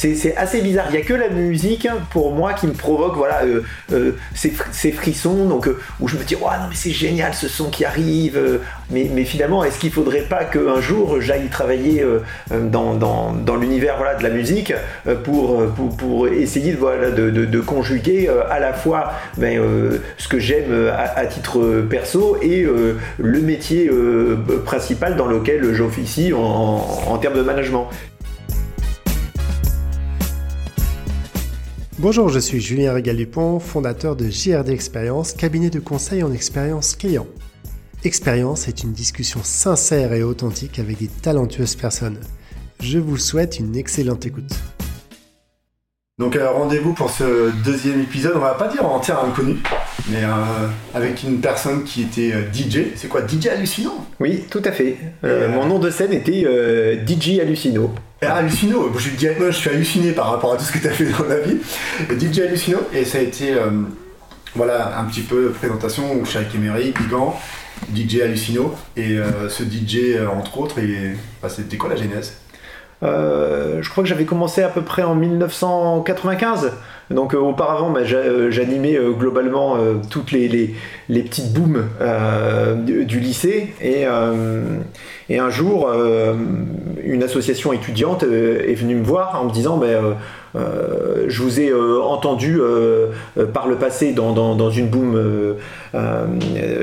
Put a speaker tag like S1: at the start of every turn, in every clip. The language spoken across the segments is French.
S1: c'est assez bizarre. Il y a que la musique pour moi qui me provoque voilà ces, frissons donc où je me dis ouais non mais c'est génial ce son qui arrive. mais, finalement est-ce qu'il faudrait pas qu'un jour j'aille travailler dans, l'univers voilà de la musique pour, essayer de, voilà, de, conjuguer à la fois ben, ce que j'aime à, titre perso et le métier principal dans lequel j'officie en, termes de management.
S2: Bonjour, je suis Julien Régal-Dupont, fondateur de JRD Expérience, cabinet de conseil en expérience client. Expérience est une discussion sincère et authentique avec des talentueuses personnes. Je vous souhaite une excellente écoute. Donc euh, rendez-vous pour ce deuxième épisode, on va pas dire en terre inconnu, mais euh, avec une personne qui était euh, DJ. C'est quoi DJ Hallucino
S1: Oui, tout à fait. mon nom de scène était DJ Hallucino.
S2: Ah, Hallucino, je, je suis halluciné par rapport à tout ce que tu as fait dans la vie. DJ Hallucino, et ça a été voilà un petit peu présentation où je suis avec Emery, Bigan, DJ Hallucino, et ce DJ entre autres, et, bah, c'était quoi la genèse?
S1: Euh, je crois que j'avais commencé à peu près en 1995. Donc euh, auparavant, bah, euh, j'animais globalement toutes les, petites booms du, lycée. Et, un jour, une association étudiante est venue me voir en me disant... Bah, euh, je vous ai euh, entendu euh, par le passé dans, dans, une boom.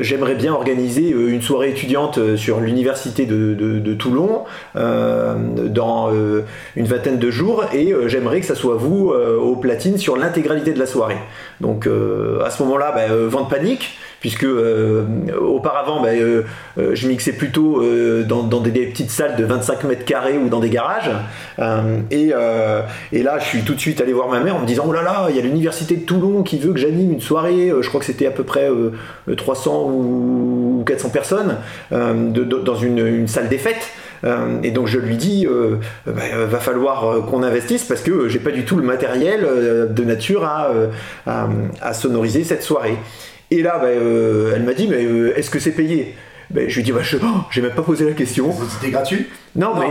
S1: J'aimerais bien organiser une soirée étudiante sur l'université de, de, Toulon dans une vingtaine de jours et j'aimerais que ça soit vous au platine sur l'intégralité de la soirée. Donc à ce moment-là, bah, vente panique puisque euh, auparavant euh, euh, je mixais plutôt dans, des, petites salles de 25 mètres carrés ou dans des garages et, là je suis tout de suite allé voir ma mère en me disant oh là là il y a l'université de Toulon qui veut que j'anime une soirée je crois que c'était à peu près 300 ou 400 personnes dans une, salle des fêtes et donc je lui dis, ben, va falloir qu'on investisse parce que j'ai pas du tout le matériel de nature à sonoriser cette soirée. Et là, bah, euh, elle m'a dit, mais euh, est-ce que c'est payé? Ben, Je lui dit, bah, je n'ai même pas posé la question.
S2: C'était gratuit
S1: non, mais,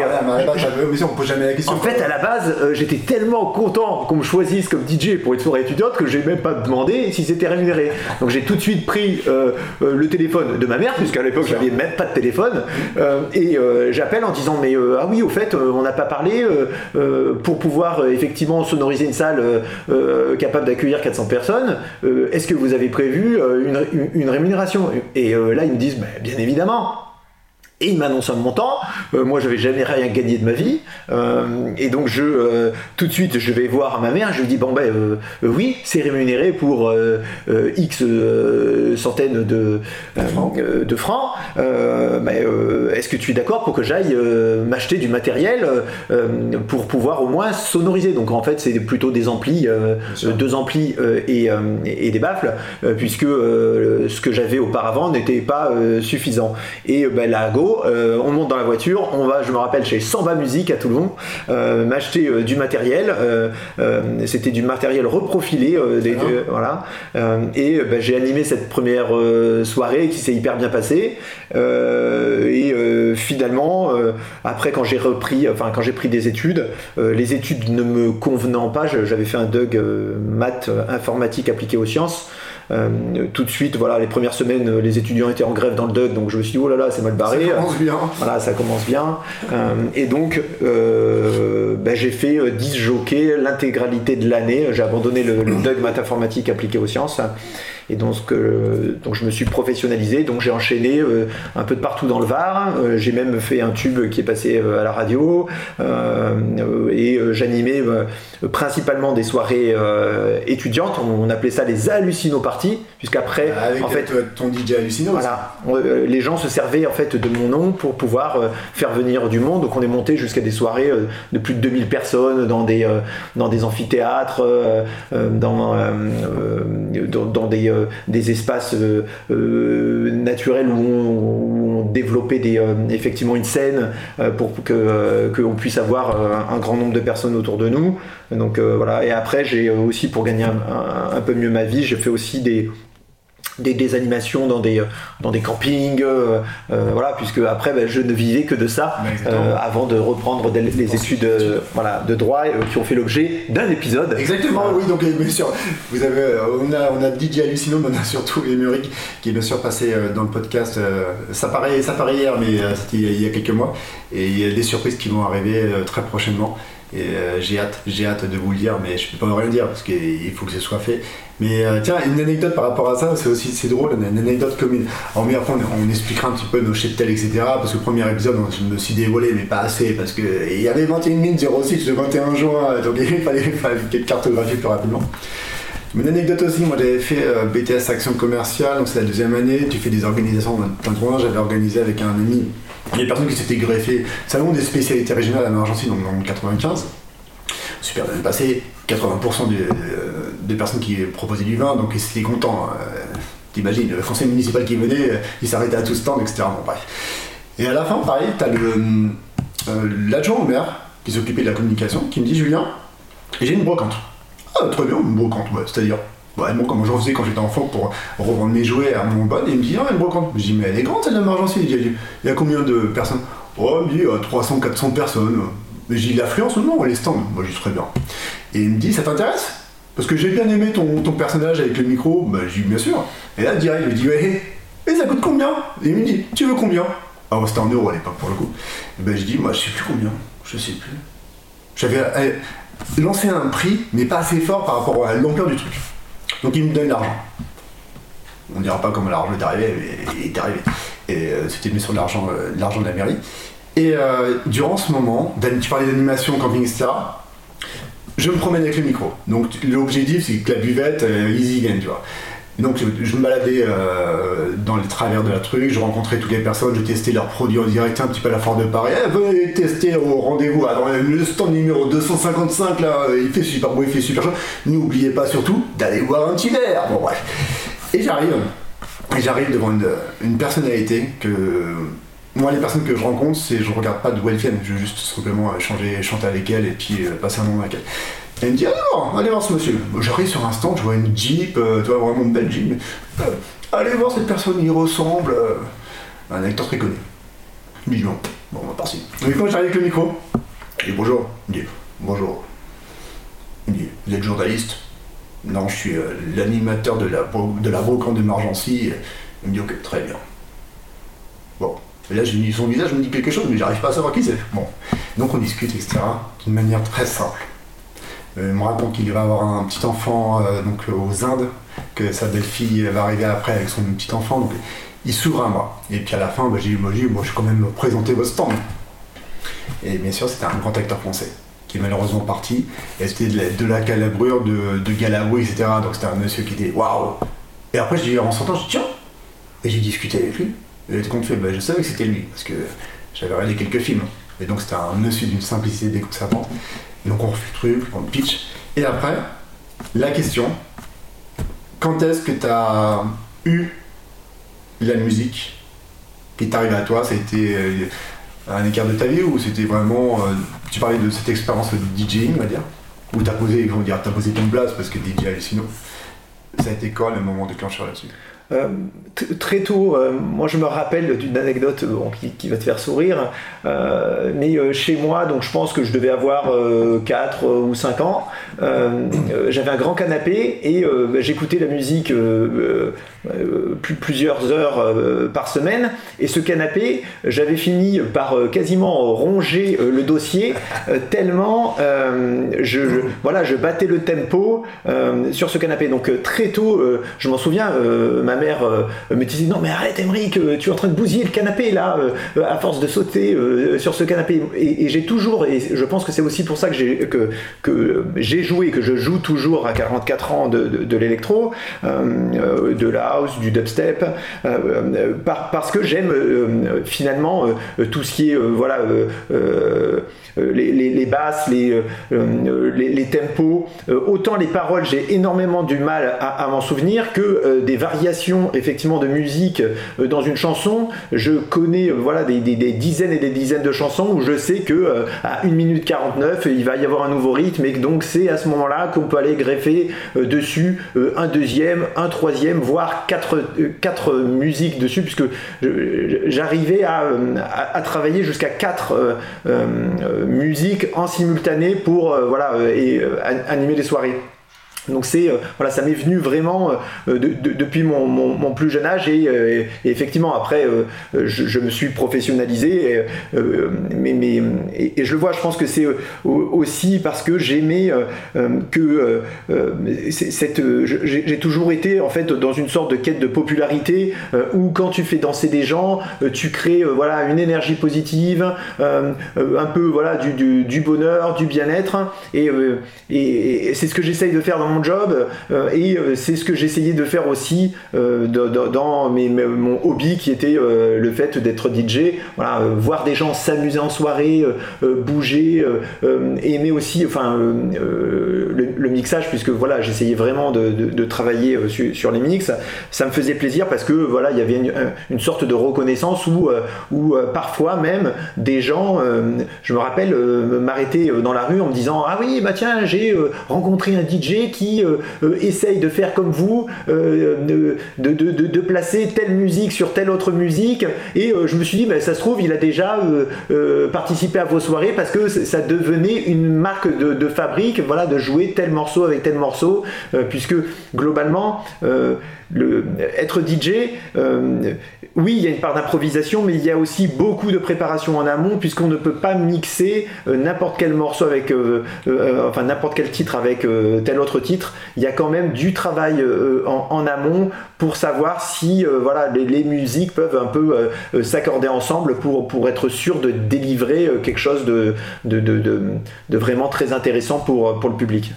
S2: on pose jamais la question.
S1: En fait, à la base, euh, j'étais tellement content qu'on me choisisse comme DJ pour une soirée étudiante que j'ai même pas demandé si c'était rémunéré. Donc j'ai tout de suite pris euh, euh, le téléphone de ma mère, puisqu'à l'époque j'avais même pas de téléphone, et j'appelle en disant mais ah oui, au fait, on n'a pas parlé pour pouvoir effectivement sonoriser une salle capable d'accueillir 400 personnes. Est-ce que vous avez prévu une, rémunération? Et là ils me disent bah, bien évidemment évidemment, et il m'annonce un montant. Euh, moi, j'avais jamais rien gagné de ma vie. Euh, et donc, je, euh, tout de suite, je vais voir ma mère. Je lui dis Bon, ben oui, c'est rémunéré pour X centaines de, de francs. mais est-ce que tu es d'accord pour que j'aille m'acheter du matériel pour pouvoir au moins sonoriser? Donc, en fait, c'est plutôt des amplis, deux amplis et, et, des baffles, puisque ce que j'avais auparavant n'était pas suffisant. Et ben, la go euh, on monte dans la voiture, on va, je me rappelle, chez Samba Musique à Toulon, euh, m'acheter euh, du matériel. C'était du matériel reprofilé, voilà. et bah, j'ai animé cette première soirée qui s'est hyper bien passée. et finalement, après, quand j'ai repris, enfin quand j'ai pris des études, les études ne me convenant pas, j'avais fait un DUG maths informatique appliqué aux sciences. Euh, tout de suite, voilà, les premières semaines, euh, les étudiants étaient en grève dans le DUG, donc je me suis dit, oh là là, c'est mal barré.
S2: Ça commence bien.
S1: Voilà, ça commence bien. Euh, et donc, ben, j'ai fait 10 jockeys l'intégralité de l'année. J'ai abandonné le, le DUG maths informatique appliqué aux sciences. Et donc, donc je me suis professionnalisé, donc j'ai enchaîné euh, un peu de partout dans le Var. Euh, j'ai même fait un tube qui est passé euh, à la radio et j'animais principalement des soirées étudiantes. On, appelait ça les hallucino-parties, puisqu'après,
S2: ah, en fait, ton DJ hallucino.
S1: Voilà, les gens se servaient en fait de mon nom pour pouvoir faire venir du monde. Donc on est monté jusqu'à des soirées de plus de 2000 personnes dans des dans des amphithéâtres, dans dans des euh, espaces euh, euh, naturels où on, développait effectivement une scène pour que qu'on puisse avoir un, grand nombre de personnes autour de nous. Donc voilà. Et après, j'ai aussi pour gagner un, peu mieux ma vie, j'ai fait aussi des des, animations dans des, dans des campings, euh, euh, voilà, puisque après ben, je ne vivais que de ça euh, avant de reprendre les études voilà, de droit qui ont fait l'objet d'un épisode.
S3: Exactement, oui, donc bien sûr, vous avez, on, a, on a DJ Hallucino, mais on a surtout Émeric qui est bien sûr passé dans le podcast. ça, paraît, ça paraît hier, mais c'était il y a quelques mois, et il y a des surprises qui vont arriver très prochainement. Et j'ai hâte, j'ai hâte de vous le dire, mais je peux pas rien dire parce qu'il faut que ce soit fait. Mais euh, tiens, une anecdote par rapport à ça, c'est aussi c'est drôle, une anecdote commune. Alors, mais après, on, expliquera un petit peu nos cheptels, etc. Parce que le premier épisode, je me suis dévoilé, mais pas assez, parce qu'il y avait 21 minutes 06 le 21 juin, donc il fallait, fallait quelques cartographies plus rapidement. Une anecdote aussi, moi j'avais fait euh, BTS Action Commerciale, donc c'est la deuxième année, tu fais des organisations j'avais organisé avec un ami, il y a des personnes qui s'étaient greffées, salon des spécialités régionales à Margency, donc en 95 super bien passé. 80% des, personnes qui proposaient du vin, donc ils étaient contents. Euh, t'imagines, le conseil municipal qui venait, euh, il s'arrêtait à tout stand, etc. Bref. Et à la fin, pareil, t'as euh, l'adjoint au maire qui s'occupait de la communication qui me dit Julien, j'ai une brocante. Ah, très bien, une brocante, ouais, c'est-à-dire Ouais, bon, comme j'en faisais quand j'étais enfant pour revendre mes jouets à mon bon, il me dit, ah, une brocante. Je dis, mais elle est grande celle de Margency. Il y a combien de personnes? Oh, il me dit, 300, 400 personnes. Mais j'ai l'affluence ou non, les stands Moi, j'y serais bien. Et il me dit, ça t'intéresse? Parce que j'ai bien aimé ton, ton, personnage avec le micro. Bah, j'ai dit, bien sûr. Et là, direct, lui dis, ouais, et ça coûte combien? Et il me dit, tu veux combien? Ah, c'était en euros à l'époque pour le coup. Et ben, je dis, moi, je sais plus combien. Je sais plus. J'avais eh, lancé un prix, mais pas assez fort par rapport à l'ampleur du truc. Donc, il me donne l'argent. On dira pas comment l'argent est arrivé, mais il est arrivé. Et euh, c'était mis sur euh, l'argent de la mairie. Et euh, durant ce moment, tu parlais d'animation, camping, etc. Je me promène avec le micro. Donc l'objectif, c'est que la buvette, easy game, tu vois. Donc je, me baladais euh, dans les travers de la truc, je rencontrais toutes les personnes, je testais leurs produits en direct, un petit peu à la force de Paris. Eh, venez tester au rendez-vous. Alors le stand numéro 255 là, il fait super beau, il fait super chaud. N'oubliez pas surtout d'aller voir un petit verre. Bon bref. Et j'arrive, et j'arrive devant une, une personnalité que moi, les personnes que je rencontre, c'est je regarde pas d'où elles viennent, je veux juste simplement changer, chanter avec elles et puis euh, passer un moment avec elles. Elle me dit Alors, allez voir ce monsieur. J'arrive sur un stand, je vois une Jeep, euh, tu vois, vraiment une belle Jeep. Euh, allez voir cette personne, il ressemble à un acteur très connu. Je me dis Bon, on va partir. Et quand j'arrive avec le micro, je dis Bonjour. Il me dit Bonjour. Il me dit Vous êtes journaliste? Non, je suis l'animateur de la, de la brocante de Margency. Il me dit Ok, très bien. Bon, et là, son visage me dit quelque chose, mais j'arrive pas à savoir qui c'est. Bon, donc on discute, etc. D'une manière très simple. Euh, il me raconte qu'il va avoir un petit enfant euh, donc, aux Indes, que sa belle-fille va arriver après avec son petit enfant. Donc il s'ouvre à moi. Et puis à la fin, bah, j'ai dit, moi, moi je vais quand même présenter votre stand. Et bien sûr, c'était un grand acteur français qui est malheureusement parti. Et c'était de la, calabrure, de, de Galabru, etc. Donc c'était un monsieur qui était waouh. Et après, dis, en sortant, je dis, tiens. Et j'ai discuté avec lui. Et compte fait, bah, je savais que c'était lui, parce que j'avais regardé quelques films. Et donc c'était un monsieur d'une simplicité déconcertante. Donc on refait le truc, on pitch. Et après, la question, quand est-ce que tu as eu la musique qui t'arrive à toi? Ça a été euh, un écart de ta vie ou c'était vraiment. Euh, tu parlais de cette expérience de DJing, on va dire? Posé, dire, as posé ton place parce que DJ sinon. Ça a été quoi le moment déclencheur là-dessus?
S1: Euh, très tôt, euh, moi je me rappelle d'une anecdote qui, va te faire sourire, euh, mais chez moi, donc je pense que je devais avoir 4 ou 5 ans, j'avais un grand canapé et j'écoutais la musique plusieurs heures par semaine, et ce canapé, j'avais fini par quasiment ronger le dossier tellement je, voilà, je battais le tempo sur ce canapé. Donc très tôt, je m'en souviens, ma mère euh, me disait non mais arrête Emmerich, euh, tu es en train de bousiller le canapé là, euh, à force de sauter sur ce canapé. Et, j'ai toujours, et je pense que c'est aussi pour ça que j'ai que, j'ai joué, que je joue toujours à 44 ans de, de, l'électro, de la house, du dubstep, parce que j'aime finalement tout ce qui est voilà les, les, basses, les, les, tempos. autant les paroles, j'ai énormément du mal à m'en souvenir que des variations effectivement de musique dans une chanson, je connais voilà des, dizaines et des dizaines de chansons où je sais que à 1 minute 49 il va y avoir un nouveau rythme et donc c'est à ce moment-là qu'on peut aller greffer dessus un deuxième, un troisième, voire quatre, quatre musiques dessus, puisque j'arrivais à, travailler jusqu'à quatre musiques en simultané pour voilà et animer les soirées. Donc c'est euh, voilà, ça m'est venu vraiment euh, depuis mon, plus jeune âge et, euh, effectivement après je, me suis professionnalisé mais, mais et, je le vois, je pense que c'est aussi parce que j'aimais que j'ai toujours été en fait dans une sorte de quête de popularité où quand tu fais danser des gens, tu crées voilà une énergie positive, un peu voilà du, du, bonheur, du bien-être et, et, c'est ce que j'essaye de faire dans mon job euh, et euh, c'est ce que j'essayais de faire aussi euh, dans, mon hobby qui était le fait d'être DJ. Voilà, voir des gens s'amuser en soirée, bouger, aimer aussi enfin, le, mixage puisque voilà, j'essayais vraiment de, travailler sur, les mix. Ça me faisait plaisir parce que voilà, il y avait une, sorte de reconnaissance où, où parfois même des gens, je me rappelle, m'arrêter dans la rue en me disant Ah oui, bah tiens, j'ai rencontré un DJ qui euh, euh, essaye de faire comme vous, euh, de, de, placer telle musique sur telle autre musique. Et je me suis dit, mais ça se trouve, il a déjà participé à vos soirées parce que ça devenait une marque de, fabrique, voilà, de jouer tel morceau avec tel morceau, puisque globalement, le, être DJ, oui, il y a une part d'improvisation, mais il y a aussi beaucoup de préparation en amont, puisqu'on ne peut pas mixer n'importe quel morceau avec, enfin n'importe quel titre avec tel autre titre il y a quand même du travail euh, en, amont pour savoir si euh, voilà, les, musiques peuvent un peu euh, s'accorder ensemble pour, pour être sûr de délivrer quelque chose de, de, vraiment très intéressant pour, pour le public.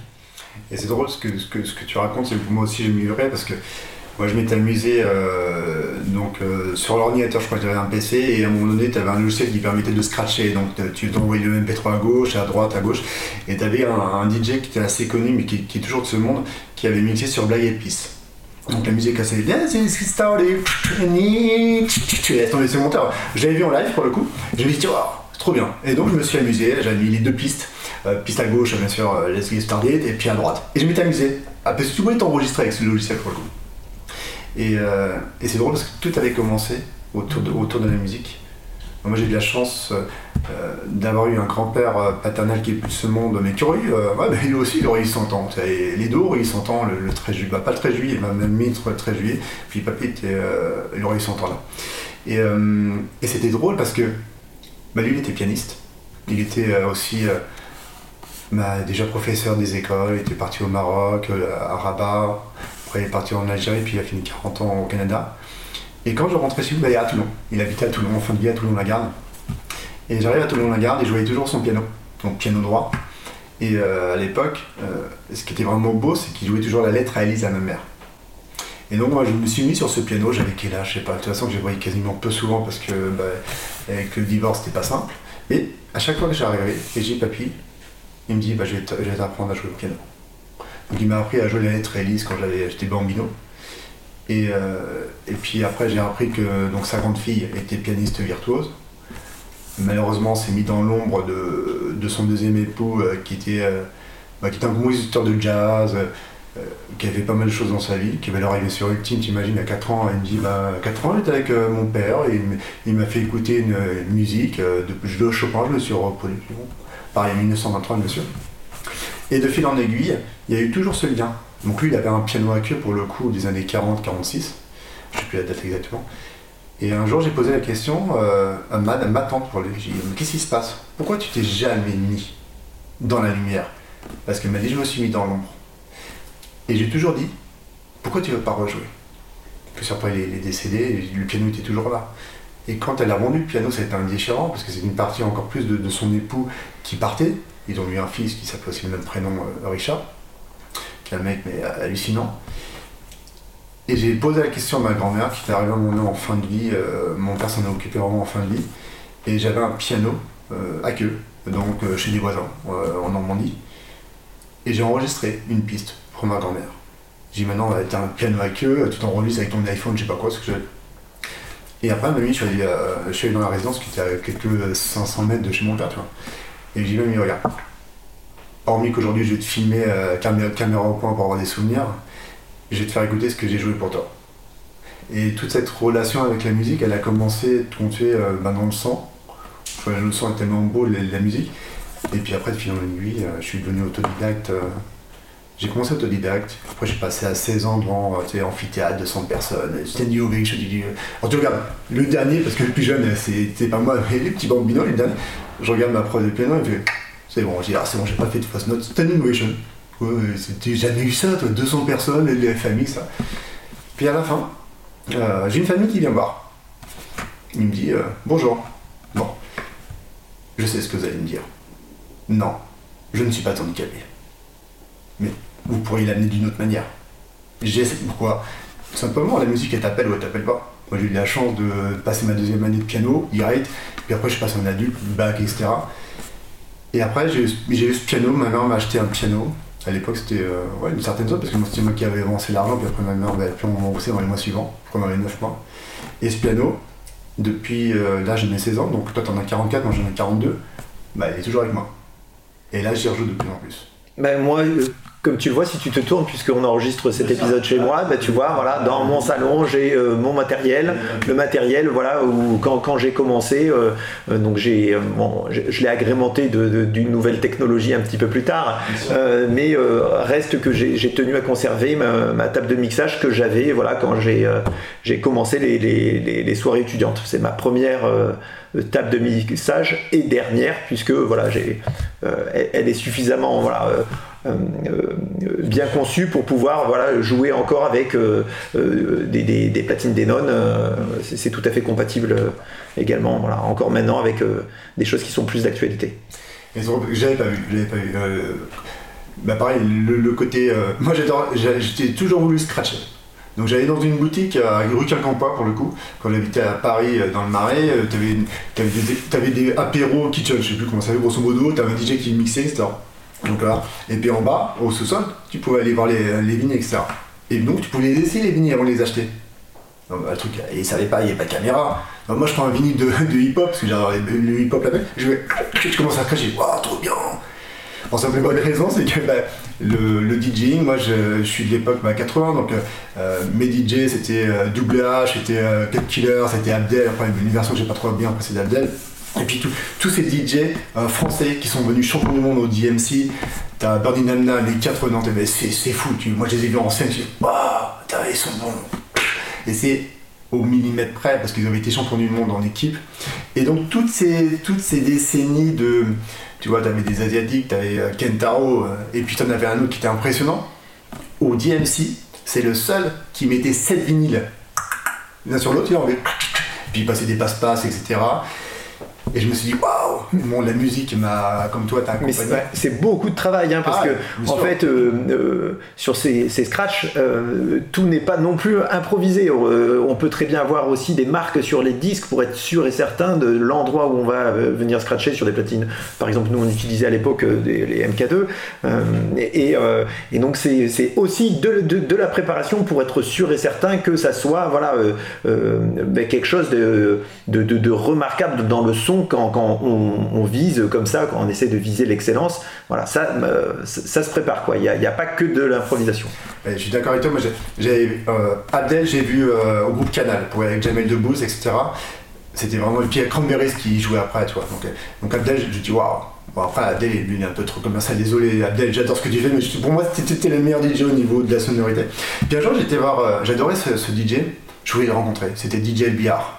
S3: Et c'est drôle ce que, ce que, ce que tu racontes, c'est moi aussi je m'y parce que moi, je m'étais amusé euh, donc, euh, sur l'ordinateur, je crois que j'avais un PC, et à un moment donné, tu avais un logiciel qui permettait de scratcher. Donc, tu t'envoyais le MP3 à gauche, à droite, à gauche. Et tu avais un, DJ qui était assez connu, mais qui, est toujours de ce monde, qui avait mixé sur Black Peas. Donc la musique assez bien, c'est started. Tu tombé sur mon J'avais vu en live pour le coup. J'ai dit, oh, trop bien. Et donc je me suis amusé. J'avais mis les deux pistes. Euh, piste à gauche, bien sûr, Let's Get Started, et puis à droite. Et je m'étais amusé. Ah, parce que tu voulais t'enregistrer avec ce logiciel pour le coup. Euh, et, c'est drôle parce que tout avait commencé autour de, autour de la musique. Moi j'ai eu la chance euh, d'avoir eu un grand-père paternel qui est plus de ce monde, mais curieux. ouais, lui aussi il aurait eu 100 ans. les deux auraient eu 100 ans le, 13 juillet. Bah, pas le 13 juillet, il m'a même mis le 13 juillet. Puis papy était, il aurait eu 100 ans là. Et, et c'était drôle parce que bah, lui il était pianiste. Il était aussi bah, déjà professeur des écoles, il était parti au Maroc, à Rabat, après, il est parti en Algérie, puis il a fini 40 ans au Canada. Et quand je rentrais chez il est à Toulon. Il habitait à Toulon, en fin de vie à Toulon-la-Garde. Et j'arrive à Toulon-la-Garde et je voyais toujours son piano, donc piano droit. Et euh, à l'époque, euh, ce qui était vraiment beau, c'est qu'il jouait toujours la lettre à Elise, à ma mère. Et donc moi je me suis mis sur ce piano, j'avais quel âge, je sais pas, de toute façon que je voyais quasiment peu souvent parce que bah, avec le divorce c'était pas simple. Et à chaque fois que j'arrivais et j'ai papy, il me dit bah, je vais t'apprendre à jouer au piano. Il m'a appris à jouer la lettre Elise quand j'étais bambino. Et, euh, et, puis après j'ai appris que donc, sa grande fille était pianiste virtuose. Malheureusement s'est mis dans l'ombre de, de, son deuxième époux euh, qui, était, euh, bah, qui était un compositeur de jazz, qui avait pas mal de choses dans sa vie, qui avait leur arrivé sur Ultime, t'imagines, à 4 ans, elle me dit, bah, 4 ans j'étais avec mon père et il m'a fait écouter une, musique de, de Chopin, je me suis reproduit. Pareil, 1923 bien sûr. Et de fil en aiguille, il y a eu toujours ce lien. Donc lui, il avait un piano à queue pour le coup des années 40-46, je ne sais plus la date exactement. Et un jour, j'ai posé la question euh, à, ma, tante pour lui. J'ai dit Qu'est-ce qui se passe? Pourquoi tu t'es jamais mis dans la lumière? Parce qu'elle m'a dit Je me suis mis dans l'ombre. Et j'ai toujours dit Pourquoi tu ne veux pas rejouer? Puis après, il est, décédé, le piano était toujours là. Et quand elle a vendu le piano, ça a été un déchirant parce que c'est une partie encore plus de son époux qui partait. Ils ont eu un fils qui s'appelle aussi le même prénom, euh, Richard, qui est un mec mais euh, hallucinant. Et j'ai posé la question à ma grand-mère qui était arrivée à mon nom en fin de vie. Euh, mon père s'en est occupé vraiment en fin de vie. Et j'avais un piano à queue, donc chez des voisins en Normandie. Et j'ai enregistré une piste pour ma grand-mère. J'ai dit maintenant, t'as un piano à queue, tu t'enregistres avec ton iPhone, je sais pas quoi, ce que je Et après, ma nuit, je suis, allé, je suis allé dans la résidence qui était à quelques 500 mètres de chez mon père, tu vois. Et j'ai dit, mamie, regarde. Hormis qu'aujourd'hui, je vais te filmer euh, caméra, caméra au point pour avoir des souvenirs, je vais te faire écouter ce que j'ai joué pour toi. Et toute cette relation avec la musique, elle a commencé à compter euh, ben, dans le sang. Le sang est tellement beau, la, musique. Et puis après, de fil en aiguille, euh, je suis devenu autodidacte. euh, j'ai commencé autodidacte. Après, j'ai passé à 16 ans devant tu amphithéâtre, 200 personnes. Standing ovation. Je dis, alors, tu regardes, le dernier, parce que le plus jeune, c'est pas moi, mais les petits bambinos, les derniers. Je regarde ma prof de piano et je fais, c'est bon, dis, ah, c'est bon, j'ai pas fait de fausse note. Standing ovation. Ouais, c'était jamais eu ça, toi, 200 personnes, les familles, ça. Puis à la fin, euh, j'ai une famille qui vient me voir. Il me dit, euh, bonjour. Bon, je sais ce que vous allez me dire. Non, je ne suis pas handicapé. Mais vous pourriez l'amener d'une autre manière. J'ai pourquoi? Simplement, la musique, elle t'appelle ou elle t'appelle pas. Moi, j'ai eu la chance de passer ma deuxième année de piano, direct, puis après, je passe en adulte, bac, etc. Et après, j'ai eu ce piano, ma mère m'a acheté un piano. À l'époque, c'était euh, ouais, une certaine zone, parce que c'était moi qui avais avancé l'argent, puis après, ma mère va pu en rembourser dans les mois suivants, dans les 9 mois. Et ce piano, depuis euh, là, j'ai mes 16 ans, donc toi, t'en as 44, moi, j'en ai 42, bah, il est toujours avec moi. Et là, j'y rejoue de plus en plus.
S1: Ben moi, euh, comme tu le vois, si tu te tournes, puisqu'on enregistre cet épisode chez moi, ben tu vois, voilà, dans mon salon, j'ai euh, mon matériel, le matériel, voilà, où quand, quand j'ai commencé, euh, euh, donc j'ai, euh, bon, je, je l'ai agrémenté d'une nouvelle technologie un petit peu plus tard, euh, mais euh, reste que j'ai tenu à conserver ma, ma table de mixage que j'avais, voilà, quand j'ai euh, j'ai commencé les, les- les- les soirées étudiantes. C'est ma première euh, table de mixage et dernière, puisque voilà, j'ai, euh, elle, elle est suffisamment, voilà. Euh, euh, bien conçu pour pouvoir voilà, jouer encore avec euh, des, des- des platines Denon. c'est tout à fait compatible également, voilà, encore maintenant avec des choses qui sont plus d'actualité.
S3: J'avais pas vu, j'avais pas vu. bah pareil, le, côté. moi j'adore, j'ai toujours voulu scratcher. Donc j'allais dans une boutique à rue Quincampoix pour le coup, quand j'habitais à Paris dans le Marais, t'avais avais des, des apéros kitchen, je sais plus comment ça s'appelle grosso modo, t'avais un DJ qui mixait, etc. Donc là, et puis en bas, au sous-sol, tu pouvais aller voir les, les vignes, etc. Et donc tu pouvais les essayer les vignes avant de les acheter. Donc, bah, le truc, ils savaient pas, il n'y avait pas de caméra. Donc, moi je prends un vinyle de, hip-hop, parce que j'adore le hip-hop là-bas, je, vais- je commence à cracher, waouh, trop bien Pour simple bonne raison, c'est que bah, le, le DJing, moi je, suis de l'époque bah, 80, donc euh, mes DJ c'était euh, Double H, c'était euh, Killer, c'était Abdel, après une version que j'ai pas trop bien appréciée d'Abdel. Et puis tous ces DJ euh, français qui sont venus champions du monde au DMC, t'as Birdie Namna, les quatre Nantais, mais c'est c'est fou, tu- moi je les ai vus en scène, je waouh, ils sont bons. Et c'est au millimètre près parce qu'ils avaient été champions du monde en équipe. Et donc toutes ces, toutes ces décennies de, tu vois, t'avais des asiatiques, t'avais euh, Kentaro, euh, et puis t'en avais un autre qui était impressionnant. Au DMC, c'est le seul qui mettait 7 vinyles l'un sur l'autre, il enlevait. Puis il passait des passe-passe, etc. Et je me suis dit, waouh, bon, la musique m'a, comme toi, t'as accompagné.
S1: c'est beaucoup de travail, hein, parce
S3: Ah,
S1: que en fait, euh, euh, sur ces, ces scratchs, euh, tout n'est pas non plus improvisé. On peut très bien avoir aussi des marques sur les disques pour être sûr et certain de l'endroit où on va venir scratcher sur des platines. Par exemple, nous on utilisait à l'époque les MK2, euh, et, et, et donc c'est aussi de, de- de la préparation pour être sûr et certain que ça soit voilà ben, quelque chose de, de- de remarquable dans le son quand, on, vise comme ça, quand on essaie de viser l'excellence. Voilà, ça, euh, ça, ça se prépare quoi. Il n'y a, pas que de l'improvisation.
S3: Je suis d'accord avec toi, euh, Abdel, j'ai vu euh, au groupe Canal, avec Jamel Debbouze, etc. C'était vraiment. Y a Cranberries qui jouait après, tu. Donc, Abdel, je je dis waouh. Bon, après, Abdel, lui, il est un peu trop commercial, désolé, Abdel, j'adore ce que tu fais, mais pour moi, c'était le meilleur DJ au niveau de la sonorité. Puis un jour, j'étais voir, j'adorais ce, DJ, je voulais le rencontrer, c'était DJ Bihar.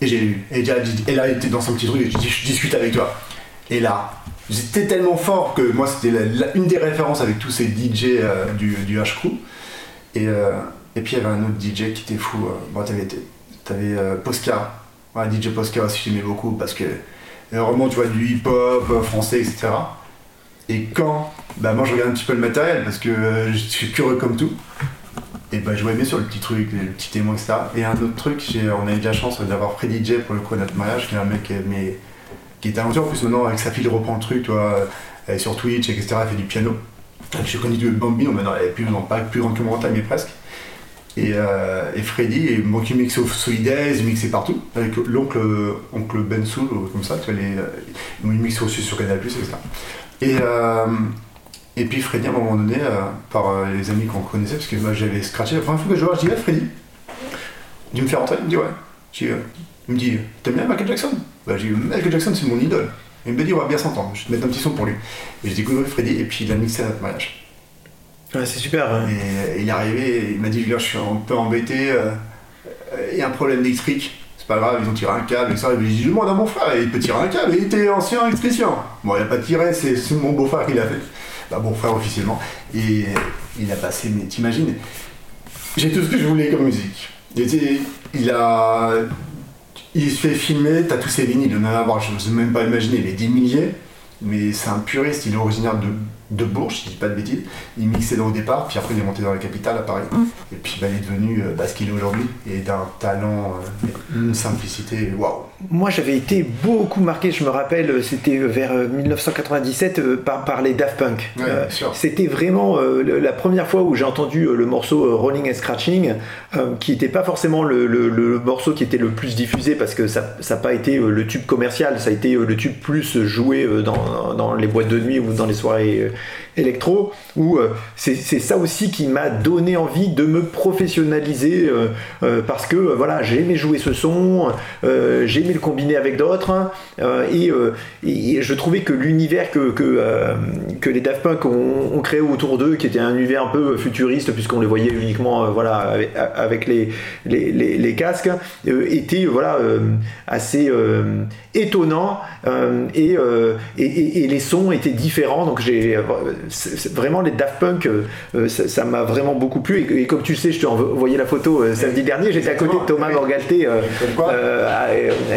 S3: Et j'ai lu, et, là, il était dans son petit truc, et je dis, je discute avec toi. Et là, j'étais tellement fort que moi, c'était une des références avec tous ces DJ euh, du, du H-Crew. Et, euh, et puis il y avait un autre DJ qui était fou. euh, bon, t'avais, t'avais euh, Posca. Ouais, DJ Posca aussi, j'aimais beaucoup parce que vraiment, tu vois, du hip-hop français, etc. Et quand, bah moi je regarde un petit peu le matériel parce que je suis curieux comme tout. Et bah je jouais bien sur le petit truc, le petit témoin, etc. Et un autre truc, on a eu de la chance d'avoir Freddy DJ pour le coup à notre mariage, qui est un mec euh, mais, qui est talentueux en plus maintenant avec sa fille, il reprend le truc, tu vois, est sur Twitch, etc. Elle fait du piano. J'ai connu de Bambino, maintenant elle est plus, plus grande que mon mais presque. Et, euh, et Freddy, et moi qui mixait au Solidaise, il mixait partout, avec l'oncle oncle Ben Soul, comme ça, tu vois, les, il mixait aussi sur Canal+, etc. Et, euh, et puis Freddy, à un moment donné, euh, par euh, les amis qu'on connaissait, parce que moi j'avais scratché la première fois que je vois, je dis, ouais, Freddy, il me fait rentrer, il me dit, ouais. Je dis, euh, il me dit, t'aimes bien Michael Jackson? Bah, J'ai dit, Michael Jackson, c'est mon idole. Il me dit, on va bien s'entendre, je vais te mettre un petit son pour lui. Et j'ai découvert Freddy, et puis il a mixé à notre mariage.
S1: Ouais, c'est super. hein.
S3: Et il est arrivé, il m'a dit, Julien, je suis un peu embêté, il y a un problème électrique. C'est pas grave, ils ont tiré un câble et ça. Et je demande à mon frère, il peut tirer un câble, il était ancien électricien. Bon, il a pas tiré, c'est c'est mon beau-frère qui l'a fait. Bah, bon frère officiellement. Et il a passé, mais t'imagines, j'ai tout ce que je voulais comme musique. Il, était- il a. Il se fait filmer, t'as tous ses vinyles, il en a à avoir, je n'ose même pas imaginer, les 10 milliers. Mais c'est un puriste, il est originaire de, de Bourges, je dis pas de bêtises. Il mixait là au départ, puis après il est monté dans la capitale à Paris. Et puis bah, il est devenu euh, bah, ce qu'il est aujourd'hui, et d'un talent, euh, une simplicité, waouh.
S1: Moi, j'avais été beaucoup marqué, je me rappelle, c'était vers euh, 1997 euh, par, par les Daft Punk.
S3: Ouais,
S1: Euh, c'était vraiment euh, la première fois où j'ai entendu euh, le morceau euh, Rolling and Scratching, euh, qui n'était pas forcément le, le- le morceau qui était le plus diffusé parce que ça n'a pas été euh, le tube commercial, ça a été euh, le tube plus joué euh, dans, dans les boîtes de nuit ou dans les soirées euh, où euh, c'est ça aussi qui m'a donné envie de me professionnaliser euh, euh, parce que voilà, j'ai aimé jouer ce son, j'ai aimé le combiner avec d'autres, hein, et, je trouvais que l'univers que, que, les Daft Punk ont, créé autour d'eux, qui était un univers un peu futuriste, puisqu'on les voyait uniquement voilà, avec, les, les, les- casques, était voilà, assez étonnant, et, et, et- et les sons étaient différents, donc j'ai vraiment les Daft Punk, euh, euh, ça m'a vraiment beaucoup plu, et, et comme tu le sais, je t'ai envoyé la photo euh, samedi dernier, j'étais à côté de Thomas
S3: Oui.
S1: Morgalté,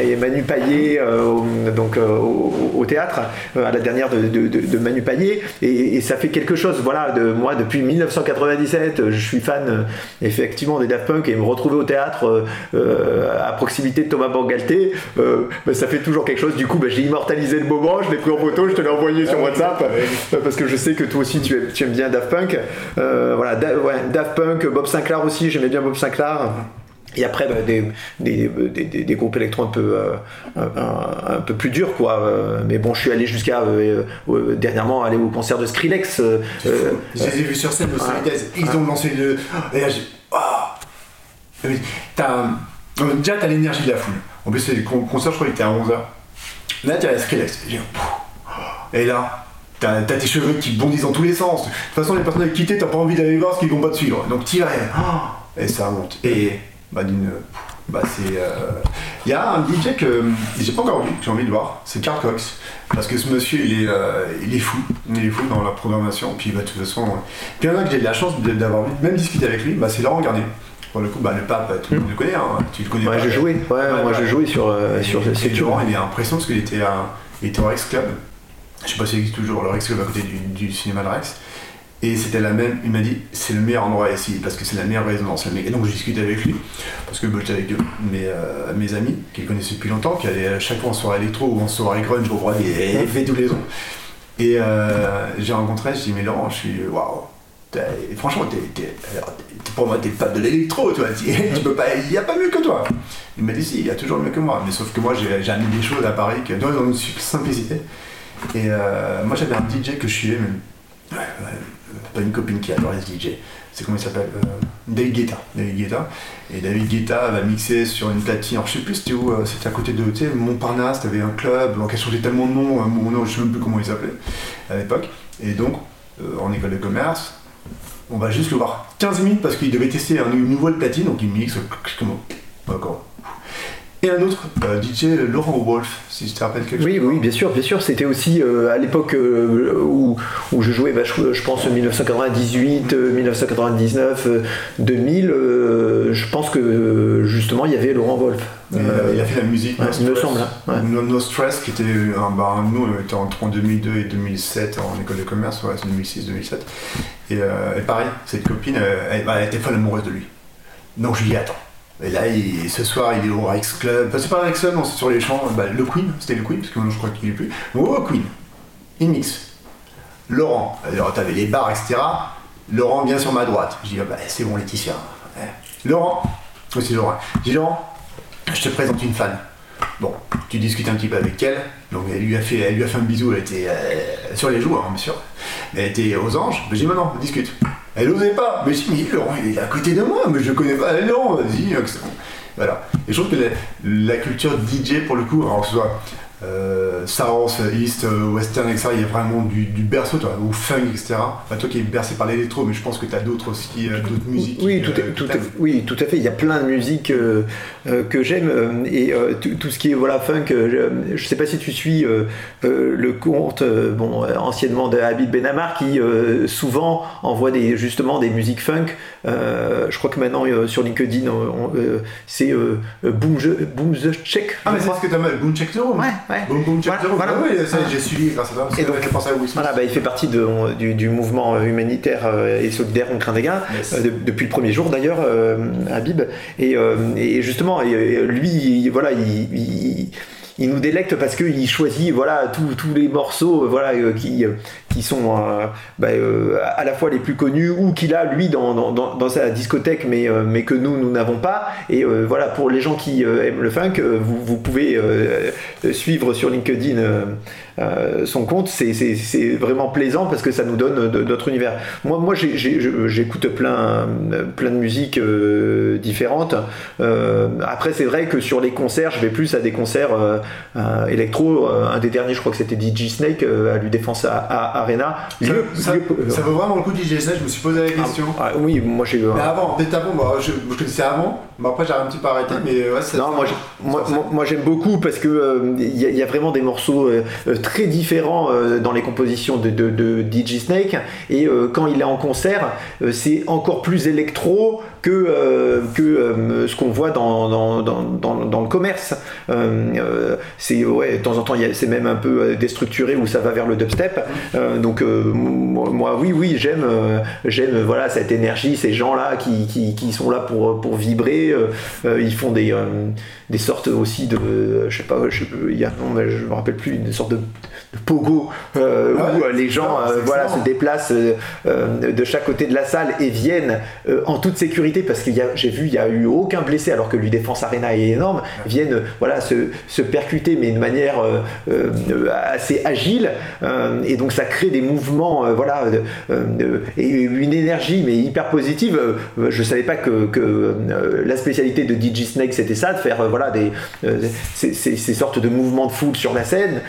S1: et Manu Paillet au, donc, au, au théâtre, à la dernière de, de- de- de Manu Paillet, et, et ça fait quelque chose. Voilà, de moi depuis 1997, euh, je suis fan effectivement des Daft Punk et me retrouver au théâtre à proximité de Thomas Morgalté, bah, ça fait toujours quelque chose. Du coup, bah, j'ai immortalisé le moment, je l'ai pris en photo, je te l'ai envoyé sur WhatsApp euh, parce que je sais que toi aussi tu aimes, tu aimes bien Daft Punk. Euh, voilà, Da- ouais, Daft Punk, Bob Sinclair aussi, j'aimais bien Bob Sinclair. Et après, bah, des, des, des- groupes électro un peu, euh, un, un peu plus durs, quoi. Euh, mais bon, je suis allé jusqu'à euh, euh, dernièrement aller au concert de Skrillex.
S3: Je les ai vus sur scène. Solidaise, ils ont lancé le. Et là, j'ai. Ah T'as. Déjà, t'as l'énergie de la foule. En plus, le con- concert, je crois qu'il était à 11h. Là, t'as Skrillex. Et là, t'as tes cheveux qui bondissent dans tous les sens. De toute façon, les personnes avec qui t'es, t'as pas envie d'aller voir ce qu'ils vont pas te suivre. Donc, t'y vas. et- ah Et ça monte. Et. Bah, d'une. Bah, c'est. Il y a un DJ que j'ai pas encore vu, que j'ai envie de voir. C'est Carl Cox. Parce que ce monsieur, il est, euh, il est fou. Il est fou dans la programmation. Puis, bah, de toute façon. euh, Puis, il y en a que j'ai eu la chance d'avoir vu, même discuté avec lui, bah, c'est Laurent Garnier. Pour le coup, bah, le pape, tout le monde le connaît. Hein. Tu le connais
S1: ouais,
S3: pas.
S1: j'ai joué. Ouais, moi, joué sur, euh,
S3: Et-
S1: sur
S3: et Laurent, il est impressionnant parce qu'il était, à- il était au Rex Club. Je sais pas s'il existe toujours, le Rex Club à côté du, du cinéma de Rex. Et c'était la même, il m'a dit, c'est le meilleur endroit ici, parce que c'est la meilleure résonance. Et donc je discute avec lui, parce que bah, j'étais avec mes, euh, mes amis, qui le connaissaient depuis longtemps, qui allaient à chaque fois en soirée électro ou en soirée grunge au roi des effets tous les ans. Et euh, j'ai rencontré, je dis, mais Laurent, je suis, waouh, franchement, t'es, pour moi, t'es pas de l'électro, tu vois, tu, tu peux pas, il n'y a pas mieux que toi. Il m'a dit, si, il y a toujours mieux que moi, mais sauf que moi, j'ai, j'ai amené des choses à Paris que, dans une simplicité. Et euh, moi, j'avais un DJ que je suivais, mais pas une copine qui adorait ce DJ. C'est comment il s'appelle euh, David Guetta. David Guetta. Et David Guetta va mixer sur une platine. Alors je sais plus c'était où, euh, c'était à côté de tu Montparnasse, t'avais un club, qui a changé tellement de nom, euh, mon nom, je sais même plus comment il s'appelait à l'époque. Et donc, en école de commerce, on va juste le voir 15 minutes parce qu'il devait tester un- une nouvelle platine, donc il mixe, comment D'accord. Et un autre, euh, DJ Laurent Wolf, si je te rappelle quelque
S1: Oui,
S3: chose.
S1: oui, bien sûr, bien sûr. C'était aussi euh, à l'époque euh, où, où je jouais, bah, je, je pense 1998, euh, 1999, euh, 2000. euh, je pense que euh, justement il y avait Laurent Wolf.
S3: Euh, il a fait la musique.
S1: ouais,
S3: No
S1: il me semble, hein, ouais.
S3: No, No Stress, qui était un. Bah, nous, on était entre 2002 et 2007 en école de commerce, ouais, c'est 2006-2007. Et, euh, et pareil, cette copine, euh, elle, elle était folle amoureuse de lui. Donc je lui dis, attends. Et là, ce soir, il est au Rex Club. Enfin, c'est pas Rex Club, c'est sur les champs. Bah, le Queen, c'était le Queen, parce que maintenant je crois qu'il est plus. Oh, Queen. Il mixe. Laurent. Alors, t'avais les bars, etc. Laurent vient sur ma droite. Je dis, ah bah, c'est bon, Laetitia. Laurent, aussi Laurent. Je dis, Laurent, je te présente une fan. Bon, tu discutes un petit peu avec elle. Donc, elle lui a fait, elle lui a fait un bisou. Elle était euh, sur les joues, hein, bien sûr. Elle était aux anges. Je dis, maintenant, on discute. Elle n'osait pas. Mais je dis, mais Laurent, il est à côté de moi, mais je le connais pas. Non, vas-y. Voilà. Et je trouve que la, la culture DJ, pour le coup, alors que ce soit euh, South, East, euh, Western, etc. Il y a vraiment du, du berceau, toi, ou funk, etc. Enfin, toi qui es bercé par l'électro, mais je pense que tu as d'autres aussi, euh, d'autres musiques.
S1: Oui, tout,
S3: euh,
S1: est- tout
S3: que
S1: à,
S3: t'aimes.
S1: oui, tout à fait. Il y a plein de musiques euh, euh, que j'aime euh, et euh, tout, ce qui est voilà funk. euh, je, je sais pas si tu suis euh, euh, le compte euh, bon euh, anciennement de Habib Benamar qui euh, souvent envoie des justement des musiques funk. Euh, je crois que maintenant euh, sur LinkedIn euh, c'est euh, Boom, the- Boom the Check.
S3: Ah, mais c'est ce que t'as mal, Boom Check the Room.
S1: Ouais, ouais.
S3: Boom Boom Check
S1: Voilà,
S3: oui, ça, j'ai suivi grâce à toi.
S1: Et
S3: Et
S1: donc-
S3: j'ai pensé à Will Smith.
S1: Voilà, bah, il fait partie de- du, du mouvement humanitaire euh, et solidaire contre un dégât
S3: Yes.
S1: euh, de- depuis le premier jour d'ailleurs, euh, Habib. Et, euh, et justement, euh, lui, il- voilà, il, il- il nous délecte parce qu'il choisit voilà tous les morceaux euh, voilà euh, qui euh, qui sont bah, à la fois les plus connus ou qu'il a lui dans, dans, sa discothèque mais, mais que nous nous n'avons pas. Et voilà pour les gens qui aiment le funk vous, vous pouvez suivre sur LinkedIn euh, euh, son compte c'est- vraiment plaisant parce que ça nous donne de- notre univers. Moi moi j'écoute plein plein de musiques euh, différentes. Euh, après c'est vrai que sur les concerts je vais plus à des concerts euh, euh, électro. Euh, un des derniers je crois que c'était DJ Snake euh, à lui défense à, à Arena.
S3: Ça,
S1: Lieu-
S3: ça-
S1: lieu-
S3: ça vaut vraiment le coup DJ Snake, je me suis posé la question.
S1: ah, oui moi j'ai
S3: Mais avant, peut-être avant, bah, je, je connaissais avant, mais après j'ai un petit peu arrêté, mais ouais.
S1: Non, moi, moi, moi- j'aime beaucoup parce que euh, il y, a- il y a vraiment des morceaux euh, euh, très différents euh, dans les compositions de, de, DJ Snake et euh, quand il est en concert, euh, c'est encore plus électro que, que ce qu'on voit dans, dans, dans, le commerce. C'est ouais, de temps en temps, c'est même un peu déstructuré où ça va vers le dubstep. Donc moi, oui, oui, j'aime, j'aime voilà cette énergie, ces gens-là qui, qui, sont là pour, pour vibrer. ils font des, des sortes aussi de, je sais pas, il y a nom, mais je me rappelle plus, une sorte de, de pogo euh,
S3: Ah ouais,
S1: où euh, les gens euh, voilà, se déplacent euh, de chaque côté de la salle et viennent en toute sécurité parce que j'ai vu il y a eu aucun blessé alors que lui défense arena est énorme viennent voilà se, se percuter mais de manière assez agile et donc ça crée des mouvements voilà et une énergie mais hyper positive. Je savais pas que, que, la spécialité de DJ Snake c'était ça de faire voilà des ces, ces- ces sortes de mouvements de foule sur la scène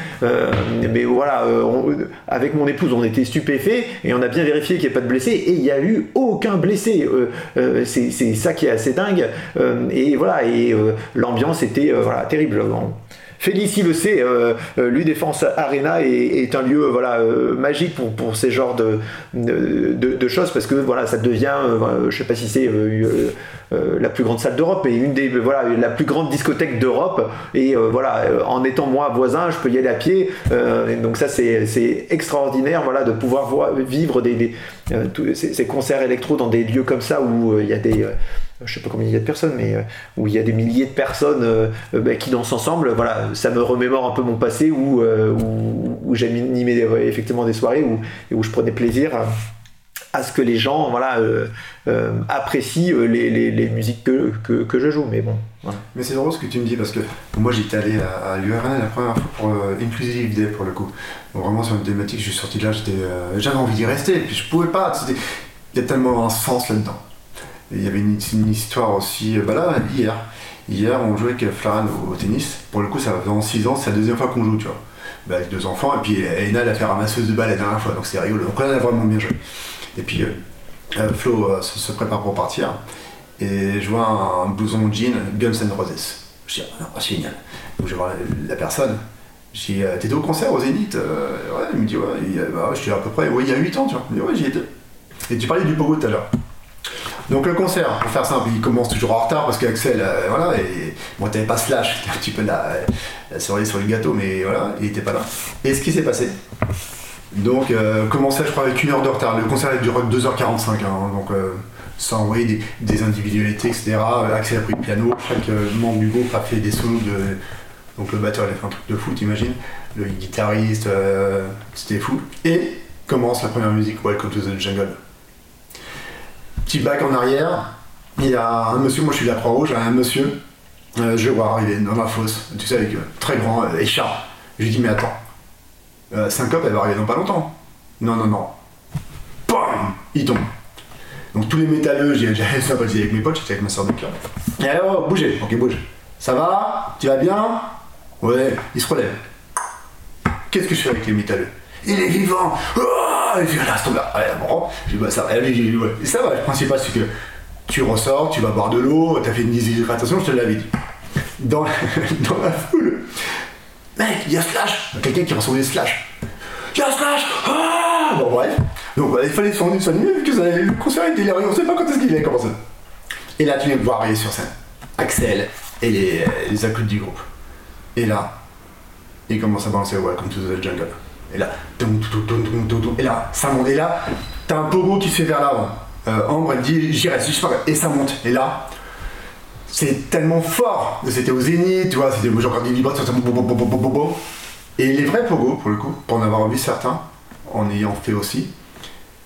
S1: mais voilà euh, on- avec mon épouse on était stupéfaits et on a bien vérifié qu'il n'y ait pas de blessés et il n'y a eu aucun blessé. Euh, euh, c'est ça qui est assez dingue. Euh, et voilà et euh, l'ambiance était euh, voilà terrible. Félicie le sait, euh, euh, lui Défense Arena est, un lieu voilà euh, magique pour, pour ces genres de, choses parce que voilà ça devient, euh, je sais pas si c'est euh, la plus grande salle d'Europe mais une des voilà la plus grande discothèque d'Europe. Et voilà en étant moi voisin je peux y aller à pied. Donc ça c'est extraordinaire voilà de pouvoir voir- vivre des, ces, concerts électro dans des lieux comme ça où il y a des je sais pas combien il y a de personnes, mais euh, où il y a des milliers de personnes euh, euh, bah, qui dansent ensemble, voilà, ça me remémore un peu mon passé où, euh, où, où j'animais effectivement des soirées où, où je prenais plaisir à, ce que les gens voilà, euh, euh, apprécient euh, les, musiques que, je joue. Mais bon.
S3: Mais c'est drôle ce que tu me dis parce que moi j'étais allé à, l'URN la première fois pour euh, Inclusive Day pour le coup. Vraiment sur une thématique, je suis sorti de là, euh, j'avais envie d'y rester, puis je pouvais pas. Il y a tellement un sens là-dedans. Il y avait une, histoire aussi, euh, bah là, hier. Hier, on jouait avec Flaran au, au tennis. Pour le coup, ça va dans 6 ans, c'est la deuxième fois qu'on joue, tu vois. Bah, avec deux enfants, et puis Elena, elle a fait ramasseuse de balles la dernière fois, donc c'est rigolo. Donc là, elle a vraiment bien joué. Et puis euh, euh, Flo euh, se, prépare pour partir, et je vois un, blouson jean Guns N' Roses. Je dis, ah, non, c'est génial. Donc je voir la, la personne. Je dis, euh, t'étais au concert au Zénith Euh, Ouais, il me dit, ouais, bah, je suis à peu près, ouais, il y a 8 ans, tu vois. Il me dit, ouais, j'y étais. Et tu parlais du pogo tout à l'heure. Donc le concert, pour faire simple, il commence toujours en retard parce qu'Axel, euh, voilà, et bon, t'avais pas Slash, c'était un petit peu la, la cerise sur le gâteau, mais voilà, il était pas là. Et ce qui s'est passé Donc, euh, commençait, je crois, avec une heure de retard. Le concert dure 2h45, hein, donc euh, sans envoyer des, des individualités, etc. Axel a pris le piano, chaque euh, membre du groupe a fait des solos de. Donc le batteur, il a fait un truc de fou, t'imagines Le guitariste, c'était fou. Et commence la première musique, Welcome to the Jungle. Petit bac en arrière, il y a un monsieur, moi je suis de la Croix-Rouge, un monsieur, euh, je vois arriver dans la fosse, tu sais, avec euh, très grand euh, écharpe. Je lui dis, mais attends, euh, Syncope, elle va arriver dans pas longtemps. Non, non, non. Bam Il tombe. Donc tous les métalleux, j'ai sympathisé avec mes potes, j'étais avec ma soeur de cœur. Et alors, bougez, ok, bouge. Ça va? Tu vas bien? Ouais, il se relève. Qu'est-ce que je fais avec les métalleux? Il est vivant Ah fait là, c'est là. Ouais, bon, dis, bah ça j'ai le principal, c'est que tu ressors, tu vas boire de l'eau, t'as fait une déshydratation, je te l'avais dit. Dans, la foule, mec, il y a Slash Quelqu'un qui ressemblait à Slash. Il y a Slash Ah Bon, bref. Donc, il fallait se soigner, vu que ça, le concert était on sait pas quand est-ce qu'il allait commencer. Et là, tu viens de voir arriver sur scène Axel et les, les accouts du groupe. Et là, il commence à balancer Welcome to the Jungle. Et là, et là, ça monte. Et là, t'as un pogo qui se fait vers l'avant. Euh, Ambre, elle dit, j'y reste, je et ça monte. Et là, c'est tellement fort. C'était au zénith, tu vois, c'était j'ai encore des vibrations, ça. Et les vrais pogos, pour le coup, pour en avoir vu certains, en ayant fait aussi,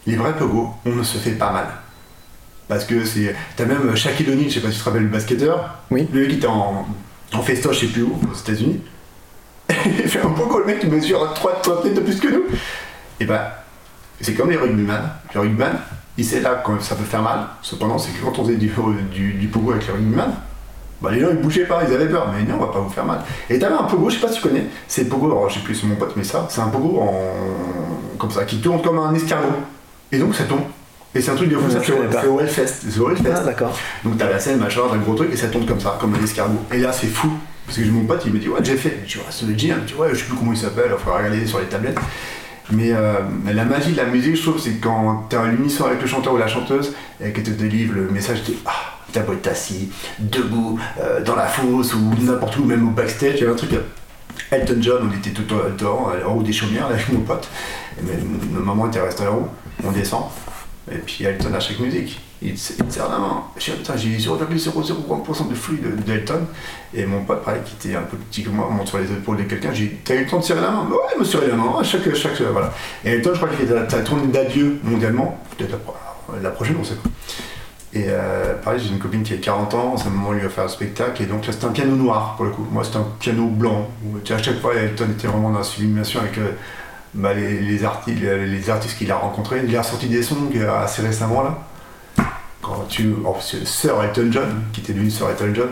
S3: les vrais pogos, on ne se fait pas mal. Parce que c'est. T'as même Shaquille O'Neal, je sais pas si tu te rappelles le basketteur.
S1: Oui.
S3: Le mec qui était en, en festoche, je sais plus où, aux États-Unis. il fait un pogo, le mec qui mesure 3, 3 pieds de plus que nous. Et bah, c'est comme les rugbyman. Le rugbyman, il sait là quand ça peut faire mal. Cependant, c'est que quand on faisait du, du, du pogo avec les rugbyman, bah les gens ils bougeaient pas, ils avaient peur. Mais non, on va pas vous faire mal. Et t'avais un pogo, je sais pas si tu connais, c'est le pogo, alors je sais plus c'est mon pote, mais ça, c'est un pogo en. comme ça, qui tourne comme un escargot. Et donc ça tombe. Et c'est un truc de fou, ça c'est au Hellfest. C'est au Hellfest.
S1: Ah, d'accord.
S3: Donc t'as la scène, machin, le gros truc et ça tourne comme ça, comme un escargot. Et là c'est fou. Parce que mon pote, il me dit ouais j'ai fait. Tu vois, le GM, tu vois, je sais plus comment il s'appelle, il faudra regarder sur les tablettes. Mais euh, la magie de la musique, je trouve, c'est quand t'es à l'unisson avec le chanteur ou la chanteuse et qu'elle te délivre le message, t'es ah, t'as beau être assis, debout, euh, dans la fosse ou n'importe où, même au backstage, il y avait un truc. euh, Elton John, on était tout en haut des chaumières, là, avec mon pote. Et même, nos mamans étaient restées là-haut, on descend. Et puis Elton à chaque musique, il il te serre la main. J'ai 0,001% de flux de- d'Elton. Et mon pote, pareil, qui était un peu petit que moi, monte sur les épaules de quelqu'un. J'ai dit, t'as eu le temps de serrer la main? Ouais, il me la à chaque, chaque, voilà. Et Elton, je crois qu'il était à tournée d'adieu mondialement. Peut-être la, la prochaine, on sait pas. Et euh, pareil, j'ai une copine qui a 40 ans, à un moment, lui a fait un spectacle, et donc là, c'était un piano noir pour le coup. Moi, c'était un piano blanc. Où, à chaque fois, Elton était vraiment dans la sublimation avec euh, bah, les, les, arti- les, les artistes qu'il a rencontrés. Il a sorti des sons euh, assez récemment là. Quand tu. Oh, Sir Elton John, qui était devenu Sir Elton John,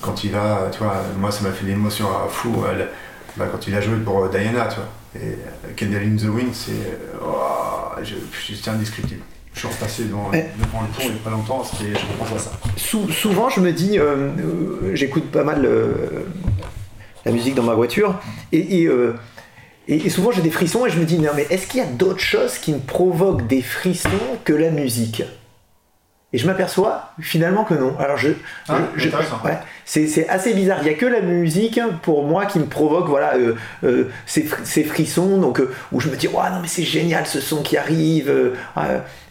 S3: quand il a. Tu vois, moi, ça m'a fait l'émotion à fou. elle- bah, quand il a joué pour euh, Diana, tu vois. Et euh, Candle in the Wind, c'est. euh, oh, indescriptible. Je suis repassé devant,
S1: Eh.
S3: devant le pont il n'y a pas longtemps, je repense à ça.
S1: Sou- souvent, je me dis, euh, euh, j'écoute pas mal euh, la musique dans ma voiture, et, et, euh, et- souvent j'ai des frissons, et je me dis, non mais est-ce qu'il y a d'autres choses qui me provoquent des frissons que la musique? Et je m'aperçois finalement que non. Alors je,
S3: Ah,
S1: je- je-
S3: intéressant.
S1: ouais, c'est assez bizarre. Il n'y a que la musique pour moi qui me provoque voilà euh, euh, ces, fr- ces frissons, donc euh, où je me dis, ouais non mais c'est génial ce son qui arrive.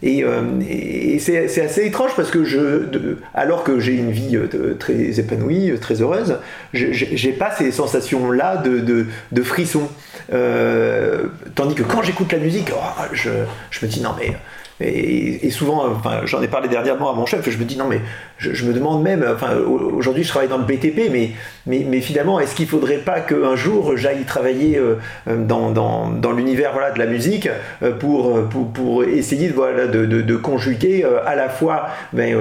S1: et et c'est assez étrange parce que je, de- alors que j'ai une vie très épanouie, très heureuse, je- j'ai pas ces sensations-là de, de, de frisson. Euh, tandis que quand j'écoute la musique, oh, je, je me dis non mais et, souvent, enfin, j'en ai parlé dernièrement à mon chef, je me dis non mais je, me demande même, enfin au- aujourd'hui je travaille dans le BTP, mais, mais, mais finalement est-ce qu'il faudrait pas qu'un jour j'aille travailler euh, dans, dans, dans l'univers voilà, de la musique euh, pour, euh, pour, pour essayer de, voilà, de, de, conjuguer à la fois ben,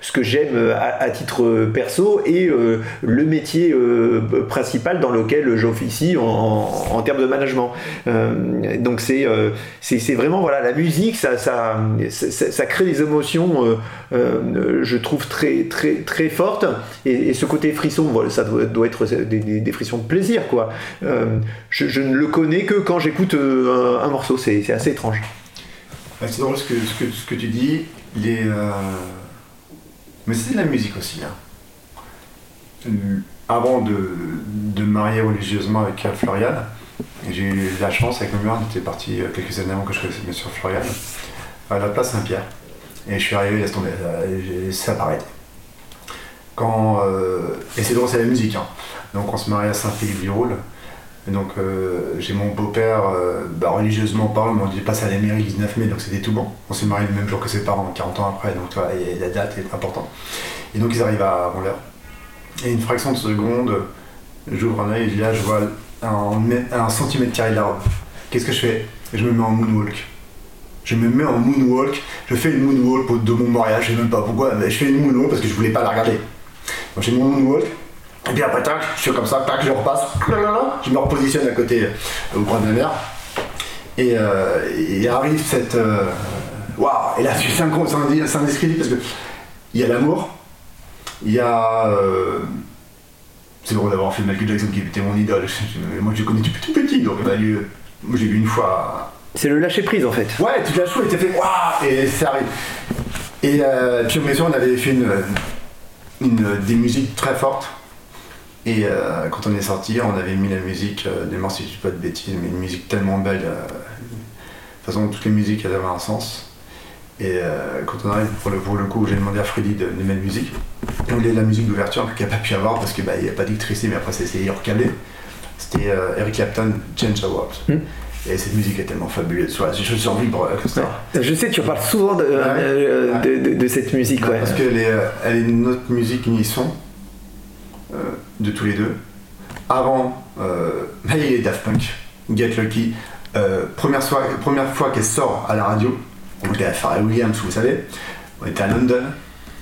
S1: ce que j'aime à, titre perso et le métier principal dans lequel j'officie en, en, en termes de management. Donc c'est c'est c'est vraiment voilà la musique ça ça ça, crée des émotions euh, euh, je trouve très très très fortes et, ce côté frisson ça doit, être des, frissons de plaisir quoi Euh, je, ne le connais que quand j'écoute un, morceau c'est assez étrange
S3: Ouais, c'est drôle ce que, tu dis. Mais c'est de la musique aussi. hein. Avant de, de marier religieusement avec Florian, j'ai eu la chance avec ma mère, on était parti quelques années avant que je connaissais bien sûr Florian, à la place Saint-Pierre. Et je suis arrivé, laisse tomber, euh, ça arrêté. Quand, euh, et c'est drôle, c'est la musique. hein. Donc on se marie à Saint-Philippe-du-Roule. Donc euh, j'ai mon beau-père, bah, religieusement parlant, on dit passe à la mairie le 19 mai, donc c'était tout bon. On s'est marié le même jour que ses parents, 40 ans après, donc et la date est importante. Et donc ils arrivent à avant l'heure. Et une fraction de seconde, j'ouvre un œil et là je vois un, un centimètre carré d'arbre. Qu'est-ce que je fais? Je me mets en moonwalk. Je me mets en moonwalk, je fais une moonwalk de mon mariage, je sais même pas pourquoi, mais je fais une moonwalk parce que je voulais pas la regarder. Donc j'ai mon moonwalk, et puis après, tac, je fais comme ça, tac, je repasse, je me repositionne à côté euh, au coin de la mer. Et, euh, arrive cette. euh, Waouh Et là, c'est c'est indescriptible parce que il y a l'amour, il y a. euh, c'est drôle d'avoir fait Michael Jackson qui était mon idole. Moi, je le connais depuis tout petit, donc il a eu- j'ai vu une fois
S1: C'est le lâcher prise en fait.
S3: Ouais, tu l'as chaud et t'as fait waouh Et ça arrive. Et euh, puis sûr, on avait fait une, une- des musiques très fortes. Et euh, quand on est sorti, on avait mis la musique, euh, des si je dis pas de bêtises, mais une musique tellement belle. euh, de toute façon, toutes les musiques, elles avaient un sens. Et quand on arrive, pour le, pour le coup, j'ai demandé à Freddy de, de mettre musique. Et on voulait la musique d'ouverture qu'il n'a pas pu avoir parce qu'il n'y a pas d'électricité, mais après, c'est recalé. C'était Eric Clapton, Change the World.
S1: Mm.
S3: Et cette musique est tellement fabuleuse. Voilà, je suis en vibre comme ça.
S1: Je sais, tu parles souvent de, euh,
S3: Ouais.
S1: de, de- de cette musique, ouais.
S3: Parce qu'elle est, euh, elle est notre musique unisson euh, de tous les deux. Avant, euh, il les Daft Punk, Get Lucky. Euh, première, soirée- première fois qu'elle sort à la radio, on était à Pharrell Williams, vous savez. On était à London.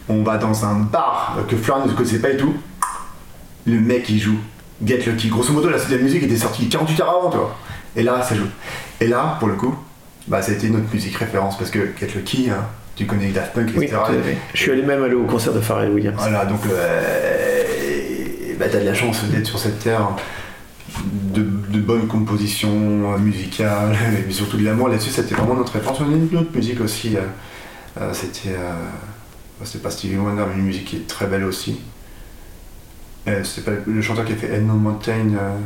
S3: On va dans un bar que Florian ne connaissait pas et tout. Le mec il joue Get Lucky. Grosso modo, la, la musique était sortie 48 heures avant, toi. Et là, ça joue. Et là, pour le coup, bah, ça a été notre musique référence parce que Get Lucky, hein, tu connais Daft Punk, etc.
S1: Oui, tout à fait. Je suis allé même aller au concert de Pharrell Williams.
S3: Voilà, donc euh, bah, t'as de la chance d'être sur cette terre de, de bonnes compositions euh, musicales, et surtout de l'amour là-dessus, c'était vraiment notre réponse. On a une autre musique aussi, euh, euh, c'était, euh, c'était pas Stevie Wonder, mais une musique qui est très belle aussi. Euh, c'est pas le chanteur qui a fait End No Mountain. Euh...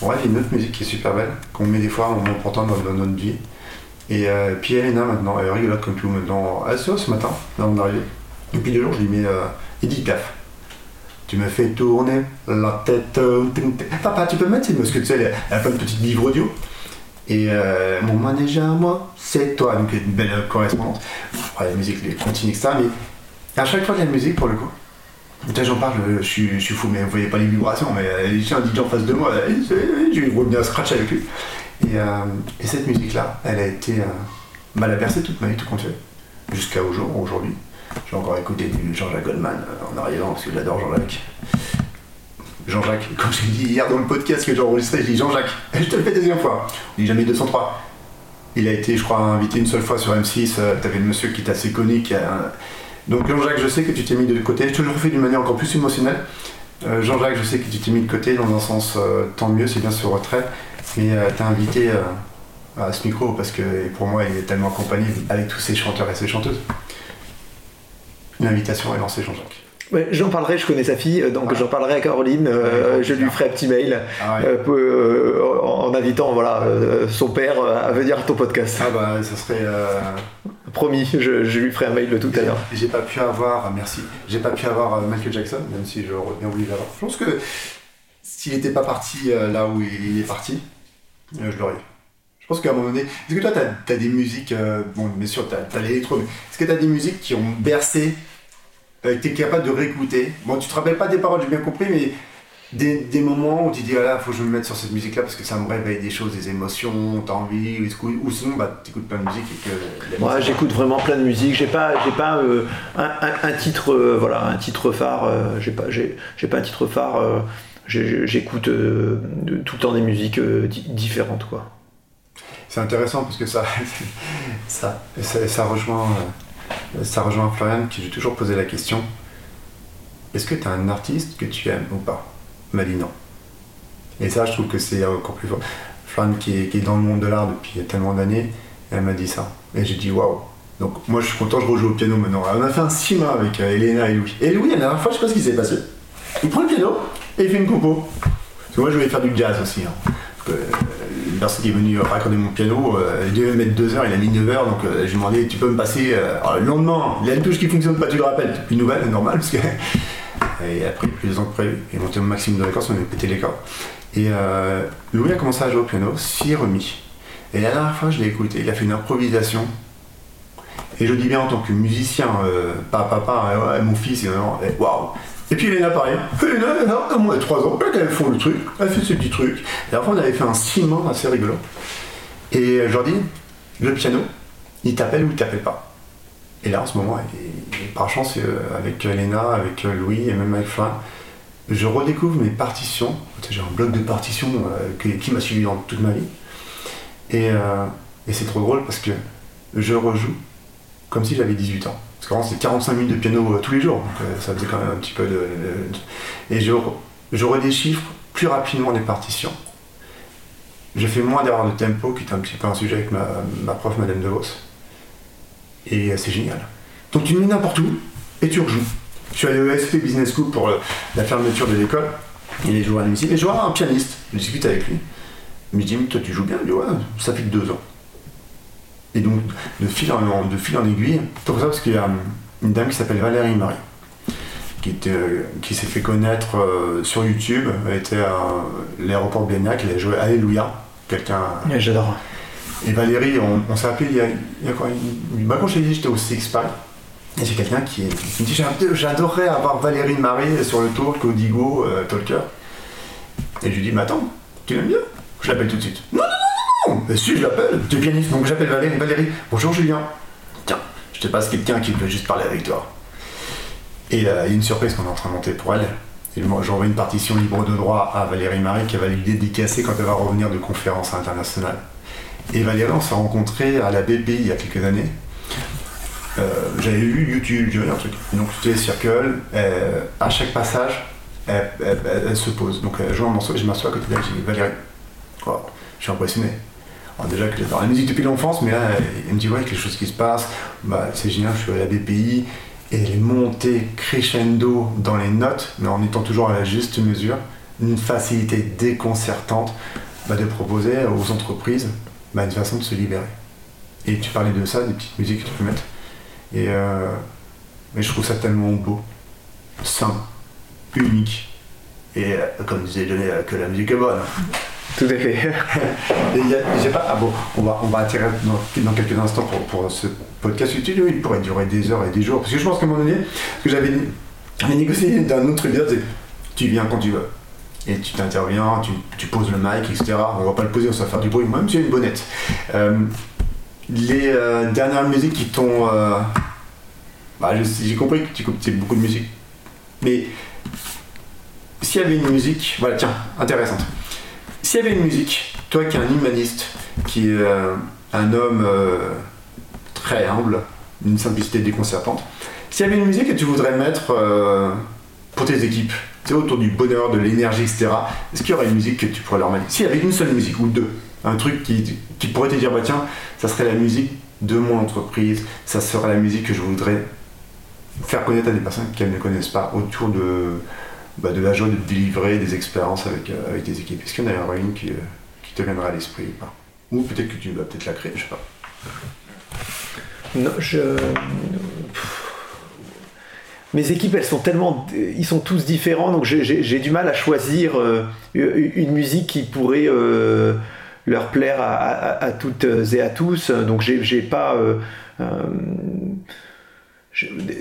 S3: Bref, il y a une autre musique qui est super belle, qu'on met des fois en important dans, dans notre vie. Et euh, puis Elena maintenant, elle rigolote comme tout maintenant. Elle se ce matin, avant d'arriver. Et puis deux jours, je lui mets euh, Edith Piaf. Tu me fais tourner la tête. euh. Papa, tu peux mettre cette parce que tu sais, elle elle a plein de petits livres audio. Et mon manège à moi, c'est toi. Donc une belle correspondance. Après, la musique, les continue, etc. Mais à chaque fois qu'il y a de la musique, pour le coup, Putain, j'en parle, je suis, je fou, mais vous voyez pas les vibrations, mais euh, j'ai un DJ en face de moi, j'ai eu bien scratch avec lui. Et, euh, et cette musique-là, elle a été. Euh, bah, elle a versé toute ma vie, tout compte fait, jusqu'à au jour, aujourd'hui. J'ai encore écouté du Jean-Jacques Goldman en arrivant, parce que j'adore Jean-Jacques. Jean-Jacques, comme j'ai dit hier dans le podcast que j'ai enregistré, je dis Jean-Jacques, je te le fais deuxième fois. Il dit jamais 203. Il a été, je crois, invité une seule fois sur M6. euh, T'avais le monsieur qui est assez connu, qui a. Donc Jean-Jacques, je sais que tu t'es mis de côté. Je te le refais d'une manière encore plus émotionnelle. Euh, Jean-Jacques, je sais que tu t'es mis de côté dans un sens euh, tant mieux, c'est bien ce retrait. Mais euh, t'as invité à ce micro parce que pour moi, il est tellement accompagné avec tous ces chanteurs et ces chanteuses. L'invitation est lancée, Jean-Jacques.
S1: J'en parlerai, je connais sa fille, euh, donc
S3: Ah.
S1: j'en parlerai à Caroline. euh, je lui ferai un petit mail
S3: Ah ouais.
S1: euh, en invitant voilà, euh, son père à venir à ton podcast.
S3: Ah bah, ça serait.
S1: Promis, je, je lui ferai un mail tout à l'heure.
S3: J'ai pas pu avoir, merci, j'ai pas pu avoir Michael Jackson, même si j'aurais bien voulu l'avoir. Je pense que s'il n'était pas parti là où il est parti, je l'aurais eu. Je pense qu'à un moment donné, est-ce que toi t'as as des musiques, euh, bon bien sûr t'as as, l'électro, mais est-ce que t'as des musiques qui ont bercé, euh, que t'es capable de réécouter Bon, tu te rappelles pas des paroles, j'ai bien compris, mais des, des moments où tu dis, voilà, faut que je me mette sur cette musique-là parce que ça me réveille des choses, des émotions, t'as envie, ou, ou sinon, bah, t'écoutes plein de musique et que
S1: Moi, j'écoute vraiment plein de musique. J'ai pas, j'ai pas euh, un, un- un titre, euh, voilà, un titre phare. euh, j'ai pas, j'ai, pas un titre phare. j'écoute tout le temps des musiques di- différentes, quoi.
S3: C'est intéressant parce que ça, ça, ça, ça rejoint, ça rejoint Florian qui j'ai toujours posé la question. Est-ce que tu as un artiste que tu aimes ou pas? Elle m'a dit non. Et ça, je trouve que c'est encore plus fort. Florian qui est, dans le monde de l'art depuis tellement d'années, elle m'a dit ça. Et j'ai dit waouh. Donc moi, je suis content, je rejoue au piano maintenant. On a fait un cinéma avec euh, Elena et Louis. Et Louis, la dernière fois, je sais pas ce qui s'est passé. Il prend le piano et il fait une compo. Parce que moi, je voulais faire du jazz aussi. hein. Euh, personne qui est venue raccorder mon piano, euh, il devait mettre 2 heures, il a mis 9 heures, donc euh, j'ai demandé, tu peux me passer. euh, alors, le lendemain, il y a une touche qui fonctionne pas, tu le rappelles. Une nouvelle, normal, parce que. Et après, plus de ans que prévu, il est monté au maximum de records, on avait pété les corps. Et euh, Louis a commencé à jouer au piano, s'y est remis. Et la dernière fois, je l'ai écouté, il a fait une improvisation. Et je dis bien en tant que musicien, euh, pas papa, ouais, ouais, mon fils, et, et waouh! Et puis Elena pareil. Elena, elle a moins de 3 ans, elle fait le truc, elle fait ses petits trucs. Et après on avait fait un cinéma assez rigolo. Et je leur dis, le piano, il t'appelle ou il t'appelle pas. Et là en ce moment, par chance, euh, avec Elena, avec Louis et même avec Fran, je redécouvre mes partitions. J'ai un bloc de partitions euh, qui, m'a suivi dans toute ma vie. Euh, et c'est trop drôle parce que je rejoue comme si j'avais 18 ans. C'était 45 minutes de piano euh, tous les jours, donc euh, ça faisait quand même un petit peu de. Et je, je redéchiffre plus rapidement les partitions. Je fais moins d'erreurs de tempo, qui est un petit peu un sujet avec ma, ma prof, Madame De Vos. Et euh, c'est génial. Donc tu me mets n'importe où et tu rejoues. Je suis allé au ESP Business School pour la fermeture de l'école. Il est joueur à musique. Et je vois un pianiste. Je discute avec lui. Il me dit, toi tu joues bien me dit, ouais, ça fait deux ans. Et donc, de fil en, de fil en aiguille, pour ça, parce qu'il y a une dame qui s'appelle Valérie Marie, qui, était, euh, qui s'est fait connaître euh, sur YouTube. Elle était à l'aéroport Blagnac, elle a joué Alléluia. Quelqu'un.
S1: J'adore.
S3: Et Valérie, on, on s'est appelé il y a, il y a quoi une, bah, Quand je t'ai dit, j'étais au Six Pack. Et j'ai quelqu'un qui, qui me dit J'ad- J'adorerais avoir Valérie Marie sur le tour, Codigo, euh, Talker. Et je lui dis Mais attends, tu l'aimes bien? Je l'appelle tout de suite. Non Mais si, je l'appelle, tu es pianiste, donc j'appelle Valérie. Valérie, bonjour Julien. Tiens, je te passe quelqu'un qui veut juste parler avec toi. Et il y a une surprise qu'on est en train de monter pour elle. J'envoie une partition libre de droit à Valérie Marie qui va lui dédicacer quand elle va revenir de conférence internationale. Et Valérie, on s'est rencontrés à la BPI il y a quelques années. Euh, J'avais vu YouTube, j'avais un truc. Donc tu les circles, euh, à chaque passage, elle, se pose. Donc je m'assois à côté d'elle je dis Valérie, je suis impressionné. Déjà que la musique depuis l'enfance, mais là, elle me dit ouais, quelque chose qui se passe, bah, c'est génial, je suis à la BPI, et elle est montée crescendo dans les notes, mais en étant toujours à la juste mesure, une facilité déconcertante bah, de proposer aux entreprises bah, une façon de se libérer. Et tu parlais de ça, des petites musiques que tu peux mettre. Et euh, mais je trouve ça tellement beau, simple, unique. Et euh, comme disait Johnny, euh, que la musique est bonne.
S1: Tout à fait.
S3: Et j'ai pas. Ah bon, on va, on va atterrir dans, quelques instants pour, pour ce podcast YouTube. Il pourrait durer des heures et des jours. Parce que je pense qu'à un moment donné, que j'avais négocié d'un autre épisode, c'est tu viens quand tu veux. Et tu t'interviens, tu, poses le mic, etc. On va pas le poser, on va faire du bruit, même si a une bonnette. Euh, les euh, dernières musiques qui t'ont. euh, bah, j'ai compris que tu écoutes beaucoup de musique. Mais s'il y avait une musique. Voilà, tiens, intéressante. S'il y avait une musique, toi qui es un humaniste, qui est euh, un homme euh, très humble, d'une simplicité déconcertante, s'il y avait une musique que tu voudrais mettre euh, pour tes équipes, tu autour du bonheur, de l'énergie, etc., est-ce qu'il y aurait une musique que tu pourrais leur mettre? S'il y avait une seule musique, ou deux, un truc qui, qui pourrait te dire, bah tiens, ça serait la musique de mon entreprise, ça serait la musique que je voudrais faire connaître à des personnes qu'elles ne connaissent pas autour de, bah, de la joie de délivrer des expériences avec, euh, avec des équipes. Est-ce qu'il y en a une qui, euh, qui te viendra à l'esprit ou peut-être que tu vas peut-être la créer, je sais pas.
S1: Non, je. Mes équipes, elles sont tellement. Ils sont tous différents, donc j'ai- du mal à choisir euh, une musique qui pourrait leur plaire à, toutes et à tous. Donc j'ai pas.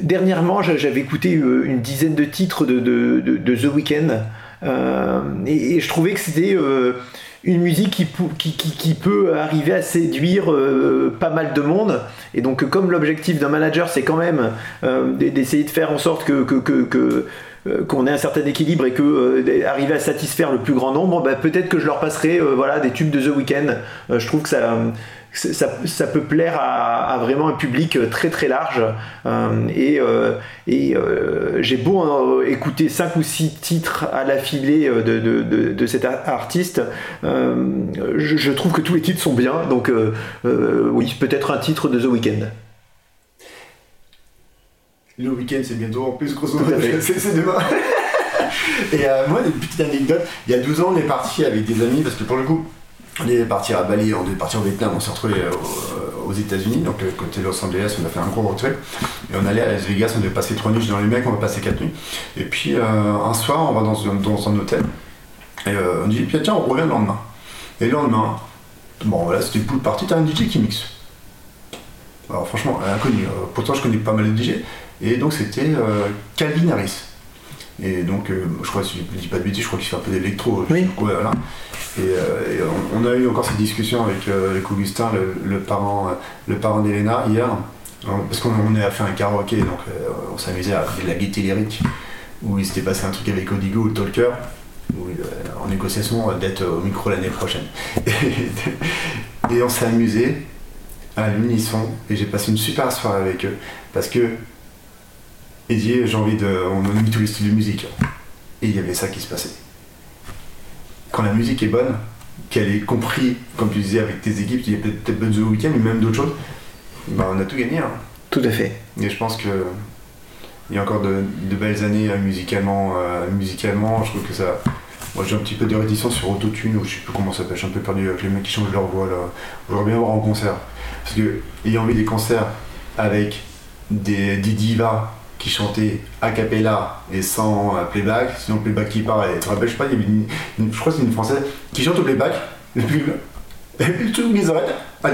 S1: Dernièrement, j'a- j'avais écouté euh, une dizaine de titres de, The Weeknd euh, et, je trouvais que c'était euh, une musique qui, peut arriver à séduire pas mal de monde. Et donc, comme l'objectif d'un manager, c'est quand même d'essayer de faire en sorte que, qu'on ait un certain équilibre et que à satisfaire le plus grand nombre, bah, peut-être que je leur passerai voilà, des tubes de The Weeknd. Je trouve que ça, ça, peut plaire à, à vraiment un public très très large. Euh, et euh, et euh, j'ai beau euh, écouter 5 ou 6 titres à l'affilée euh, de, de, de, de cet artiste, euh, je, je trouve que tous les titres sont bien. Donc euh, euh, oui, peut-être un titre de The Weeknd.
S3: Le week-end, c'est bientôt en plus, grosso modo, c'est demain. Et euh, moi, une petite anecdote, il y a 12 ans, on est parti avec des amis, parce que pour le coup, on est parti à Bali, on est parti au Vietnam, on s'est retrouvé aux, aux États-Unis, donc euh, côté Los Angeles, on a fait un gros road. Et on allait à Las Vegas, on devait passer 3 nuits dans les mecs, on va passer 4 nuits. Et puis euh, un soir, on va dans, un- dans un hôtel. Et on dit, tiens, on revient le lendemain. Et le lendemain, bon voilà, c'était pool party, t'as un DJ qui mixe. Alors franchement, inconnu. pourtant, je connais pas mal de DJ. Et donc, c'était Calvin Harris. Et donc, je crois, si je dis pas de bêtises, je crois qu'il fait un peu d'électro.
S1: Oui.
S3: voilà. Et, on, a eu encore cette discussion avec, Augustin, le, parent, le parent d'Elena, hier. Parce qu'on a fait un karaoké, donc on s'amusait à faire de la gaieté lyrique, où il s'était passé un truc avec Odigo, le talker, en négociation d'être au micro l'année prochaine. Et, on s'est amusé à l'unisson, et j'ai passé une super soirée avec eux, parce que Eddie, j'ai envie de. On a mis tous les styles de musique, et il y avait ça qui se passait. Quand la musique est bonne, qu'elle est compris, comme tu disais, avec tes équipes, il y a peut-être pas de week-end, mais même d'autres choses, bah, on a tout gagné. Hein.
S1: Tout à fait.
S3: Et je pense que il y a encore de, belles années euh, musicalement, euh, musicalement. Je trouve que ça, moi j'ai un petit peu de réticence sur Autotune, ou je sais plus comment ça s'appelle, je suis un peu perdu avec les mecs qui changent leur voix là. J'aimerais bien voir en concert. Parce que, ayant vu des concerts avec des, divas qui chantaient a cappella et sans euh, playback, sinon playback qui part, et tu te rappelles, je sais pas, il y avait une, je crois que c'est une française qui chante au playback, et puis, et puis tout le monde s'arrête. Ah,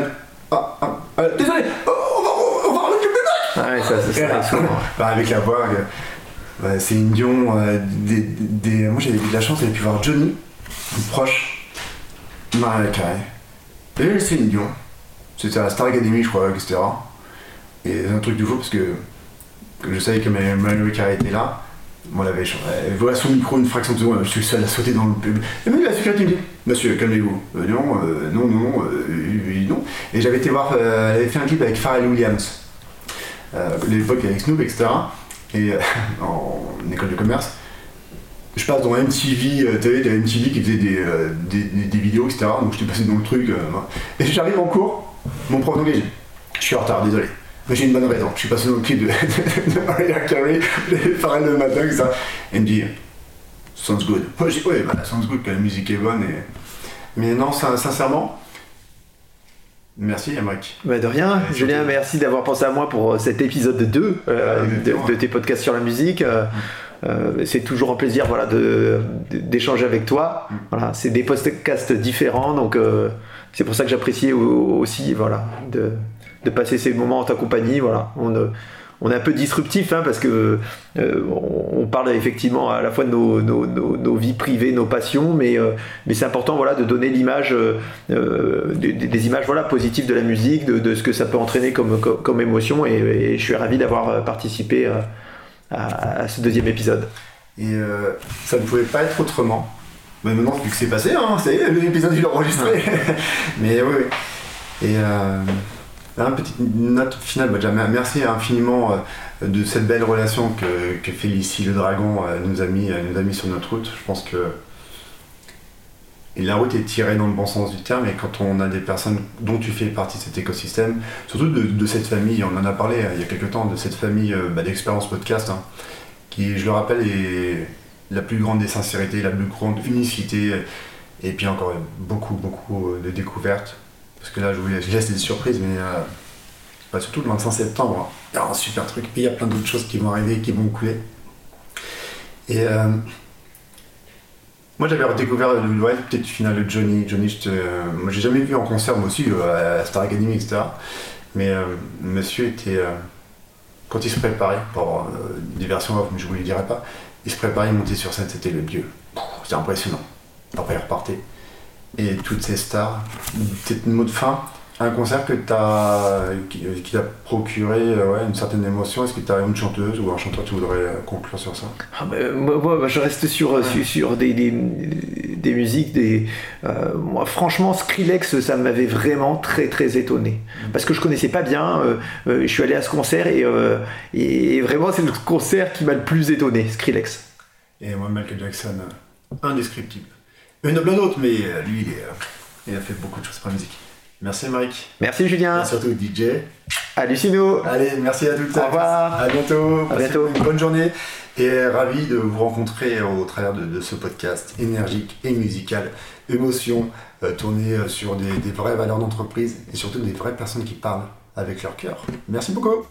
S3: ah, ah, désolé, oh, on va, on va remettre le playback
S1: Ah ouais, ça, c'est ça,
S3: bah, avec la voix. C'est une Dion. Euh, des, Moi j'avais eu de la chance, j'avais pu voir Johnny, proche, Maria Carey. Et c'est une Dion. C'était à la Star Academy, je crois, etc. Et c'est un truc du faux parce que, je savais que Carey était là. Moi, elle avait voilà son micro une fraction de seconde, je suis le seul à sauter dans le pub. Et même la sécurité me dit Monsieur, calmez-vous. Euh, non, euh, non, non, non. Et j'avais été voir, elle avait fait un clip avec Pharrell Williams. l'époque avec Snoop, etc et euh, en école de commerce. Je passe dans MTV, euh, tu sais, MTV qui faisait euh, des, des, vidéos, etc. Donc j'étais passé dans le truc. et j'arrive en cours, mon prof d'anglais, je suis en retard, désolé. Mais j'ai une bonne raison. Je suis passé dans le clip de, de Mariah Carey, Pharrell le matin, etc. Et me dit, sounds good. Moi je dis, ouais, bah, sounds good, que la musique est bonne. Et... Mais non, sincèrement, Merci Emmerich.
S1: Bah de rien, Julien, merci d'avoir pensé à moi pour euh, cet épisode 2 euh, de, tes podcasts sur la musique. Euh, c'est toujours un plaisir voilà, d'échanger avec toi. Mm. Voilà, c'est des podcasts différents, donc c'est pour ça que j'appréciais aussi voilà, de, de, passer ces moments en ta compagnie. Voilà. On, on est un peu disruptif hein, parce que euh, on parle effectivement à la fois de nos, vies privées, nos passions, mais, euh, mais c'est important voilà, de donner l'image, euh, des, images voilà, positives de la musique, de, ce que ça peut entraîner comme, comme, émotion, et, je suis ravi d'avoir participé à, ce deuxième épisode.
S3: Et ça ne pouvait pas être autrement. Mais maintenant, vu que c'est passé, hein, ça y est, l'épisode il est enregistré. mais oui, oui. Et une petite note finale, bah, déjà, merci infiniment euh, de cette belle relation que, que Félicie le Dragon euh, nous, a mis, euh, nous a mis sur notre route. Je pense que la route est tirée dans le bon sens du terme et quand on a des personnes dont tu fais partie de cet écosystème, surtout de, cette famille, on en a parlé il y a quelques temps, de cette famille bah, d'expérience podcast, hein, qui, je le rappelle, est la plus grande des sincérités, la plus grande unicité et puis encore beaucoup, beaucoup de découvertes parce que là, je vous laisse des surprises, mais euh, surtout le 25 septembre, il y a un super truc. Puis il y a plein d'autres choses qui vont arriver, qui vont couler. Et euh, moi, j'avais redécouvert le ouais, peut-être finale de Johnny. Johnny, je j'ai jamais vu en concert, moi aussi, euh, à Star Academy, etc. Mais monsieur était. quand il se préparait, pour des versions off, mais je vous le dirai pas, il se préparait, il montait sur scène, c'était le dieu. C'était impressionnant. Après, il repartait et toutes ces stars. Peut-être une mot de fin un concert que as, qui, t'a procuré euh, ouais, une certaine émotion Est-ce que tu as une chanteuse ou un chanteur tu voudrais euh, conclure sur ça?
S1: Ah ben, moi, je reste sur, euh, sur, des, des, des, musiques. Des, moi, franchement, Skrillex, ça m'avait vraiment très très étonné. Mm. Parce que je connaissais pas bien. je suis allé à ce concert et, et vraiment, c'est le concert qui m'a le plus étonné, Skrillex.
S3: Et moi, Michael Jackson, indescriptible. Il y en a plein d'autres, mais euh, lui, euh, il, a fait beaucoup de choses pour la musique. Merci Maric.
S1: Merci Julien.
S3: Et surtout DJ.
S1: Hallucino.
S3: Allez, merci à toutes.
S1: Au revoir.
S3: À bientôt.
S1: À bientôt.
S3: Une bonne journée. Et ravi de vous rencontrer au travers de, ce podcast énergique et musical. Émotion, euh, tourné sur des vraies valeurs d'entreprise et surtout des vraies personnes qui parlent avec leur cœur. Merci beaucoup.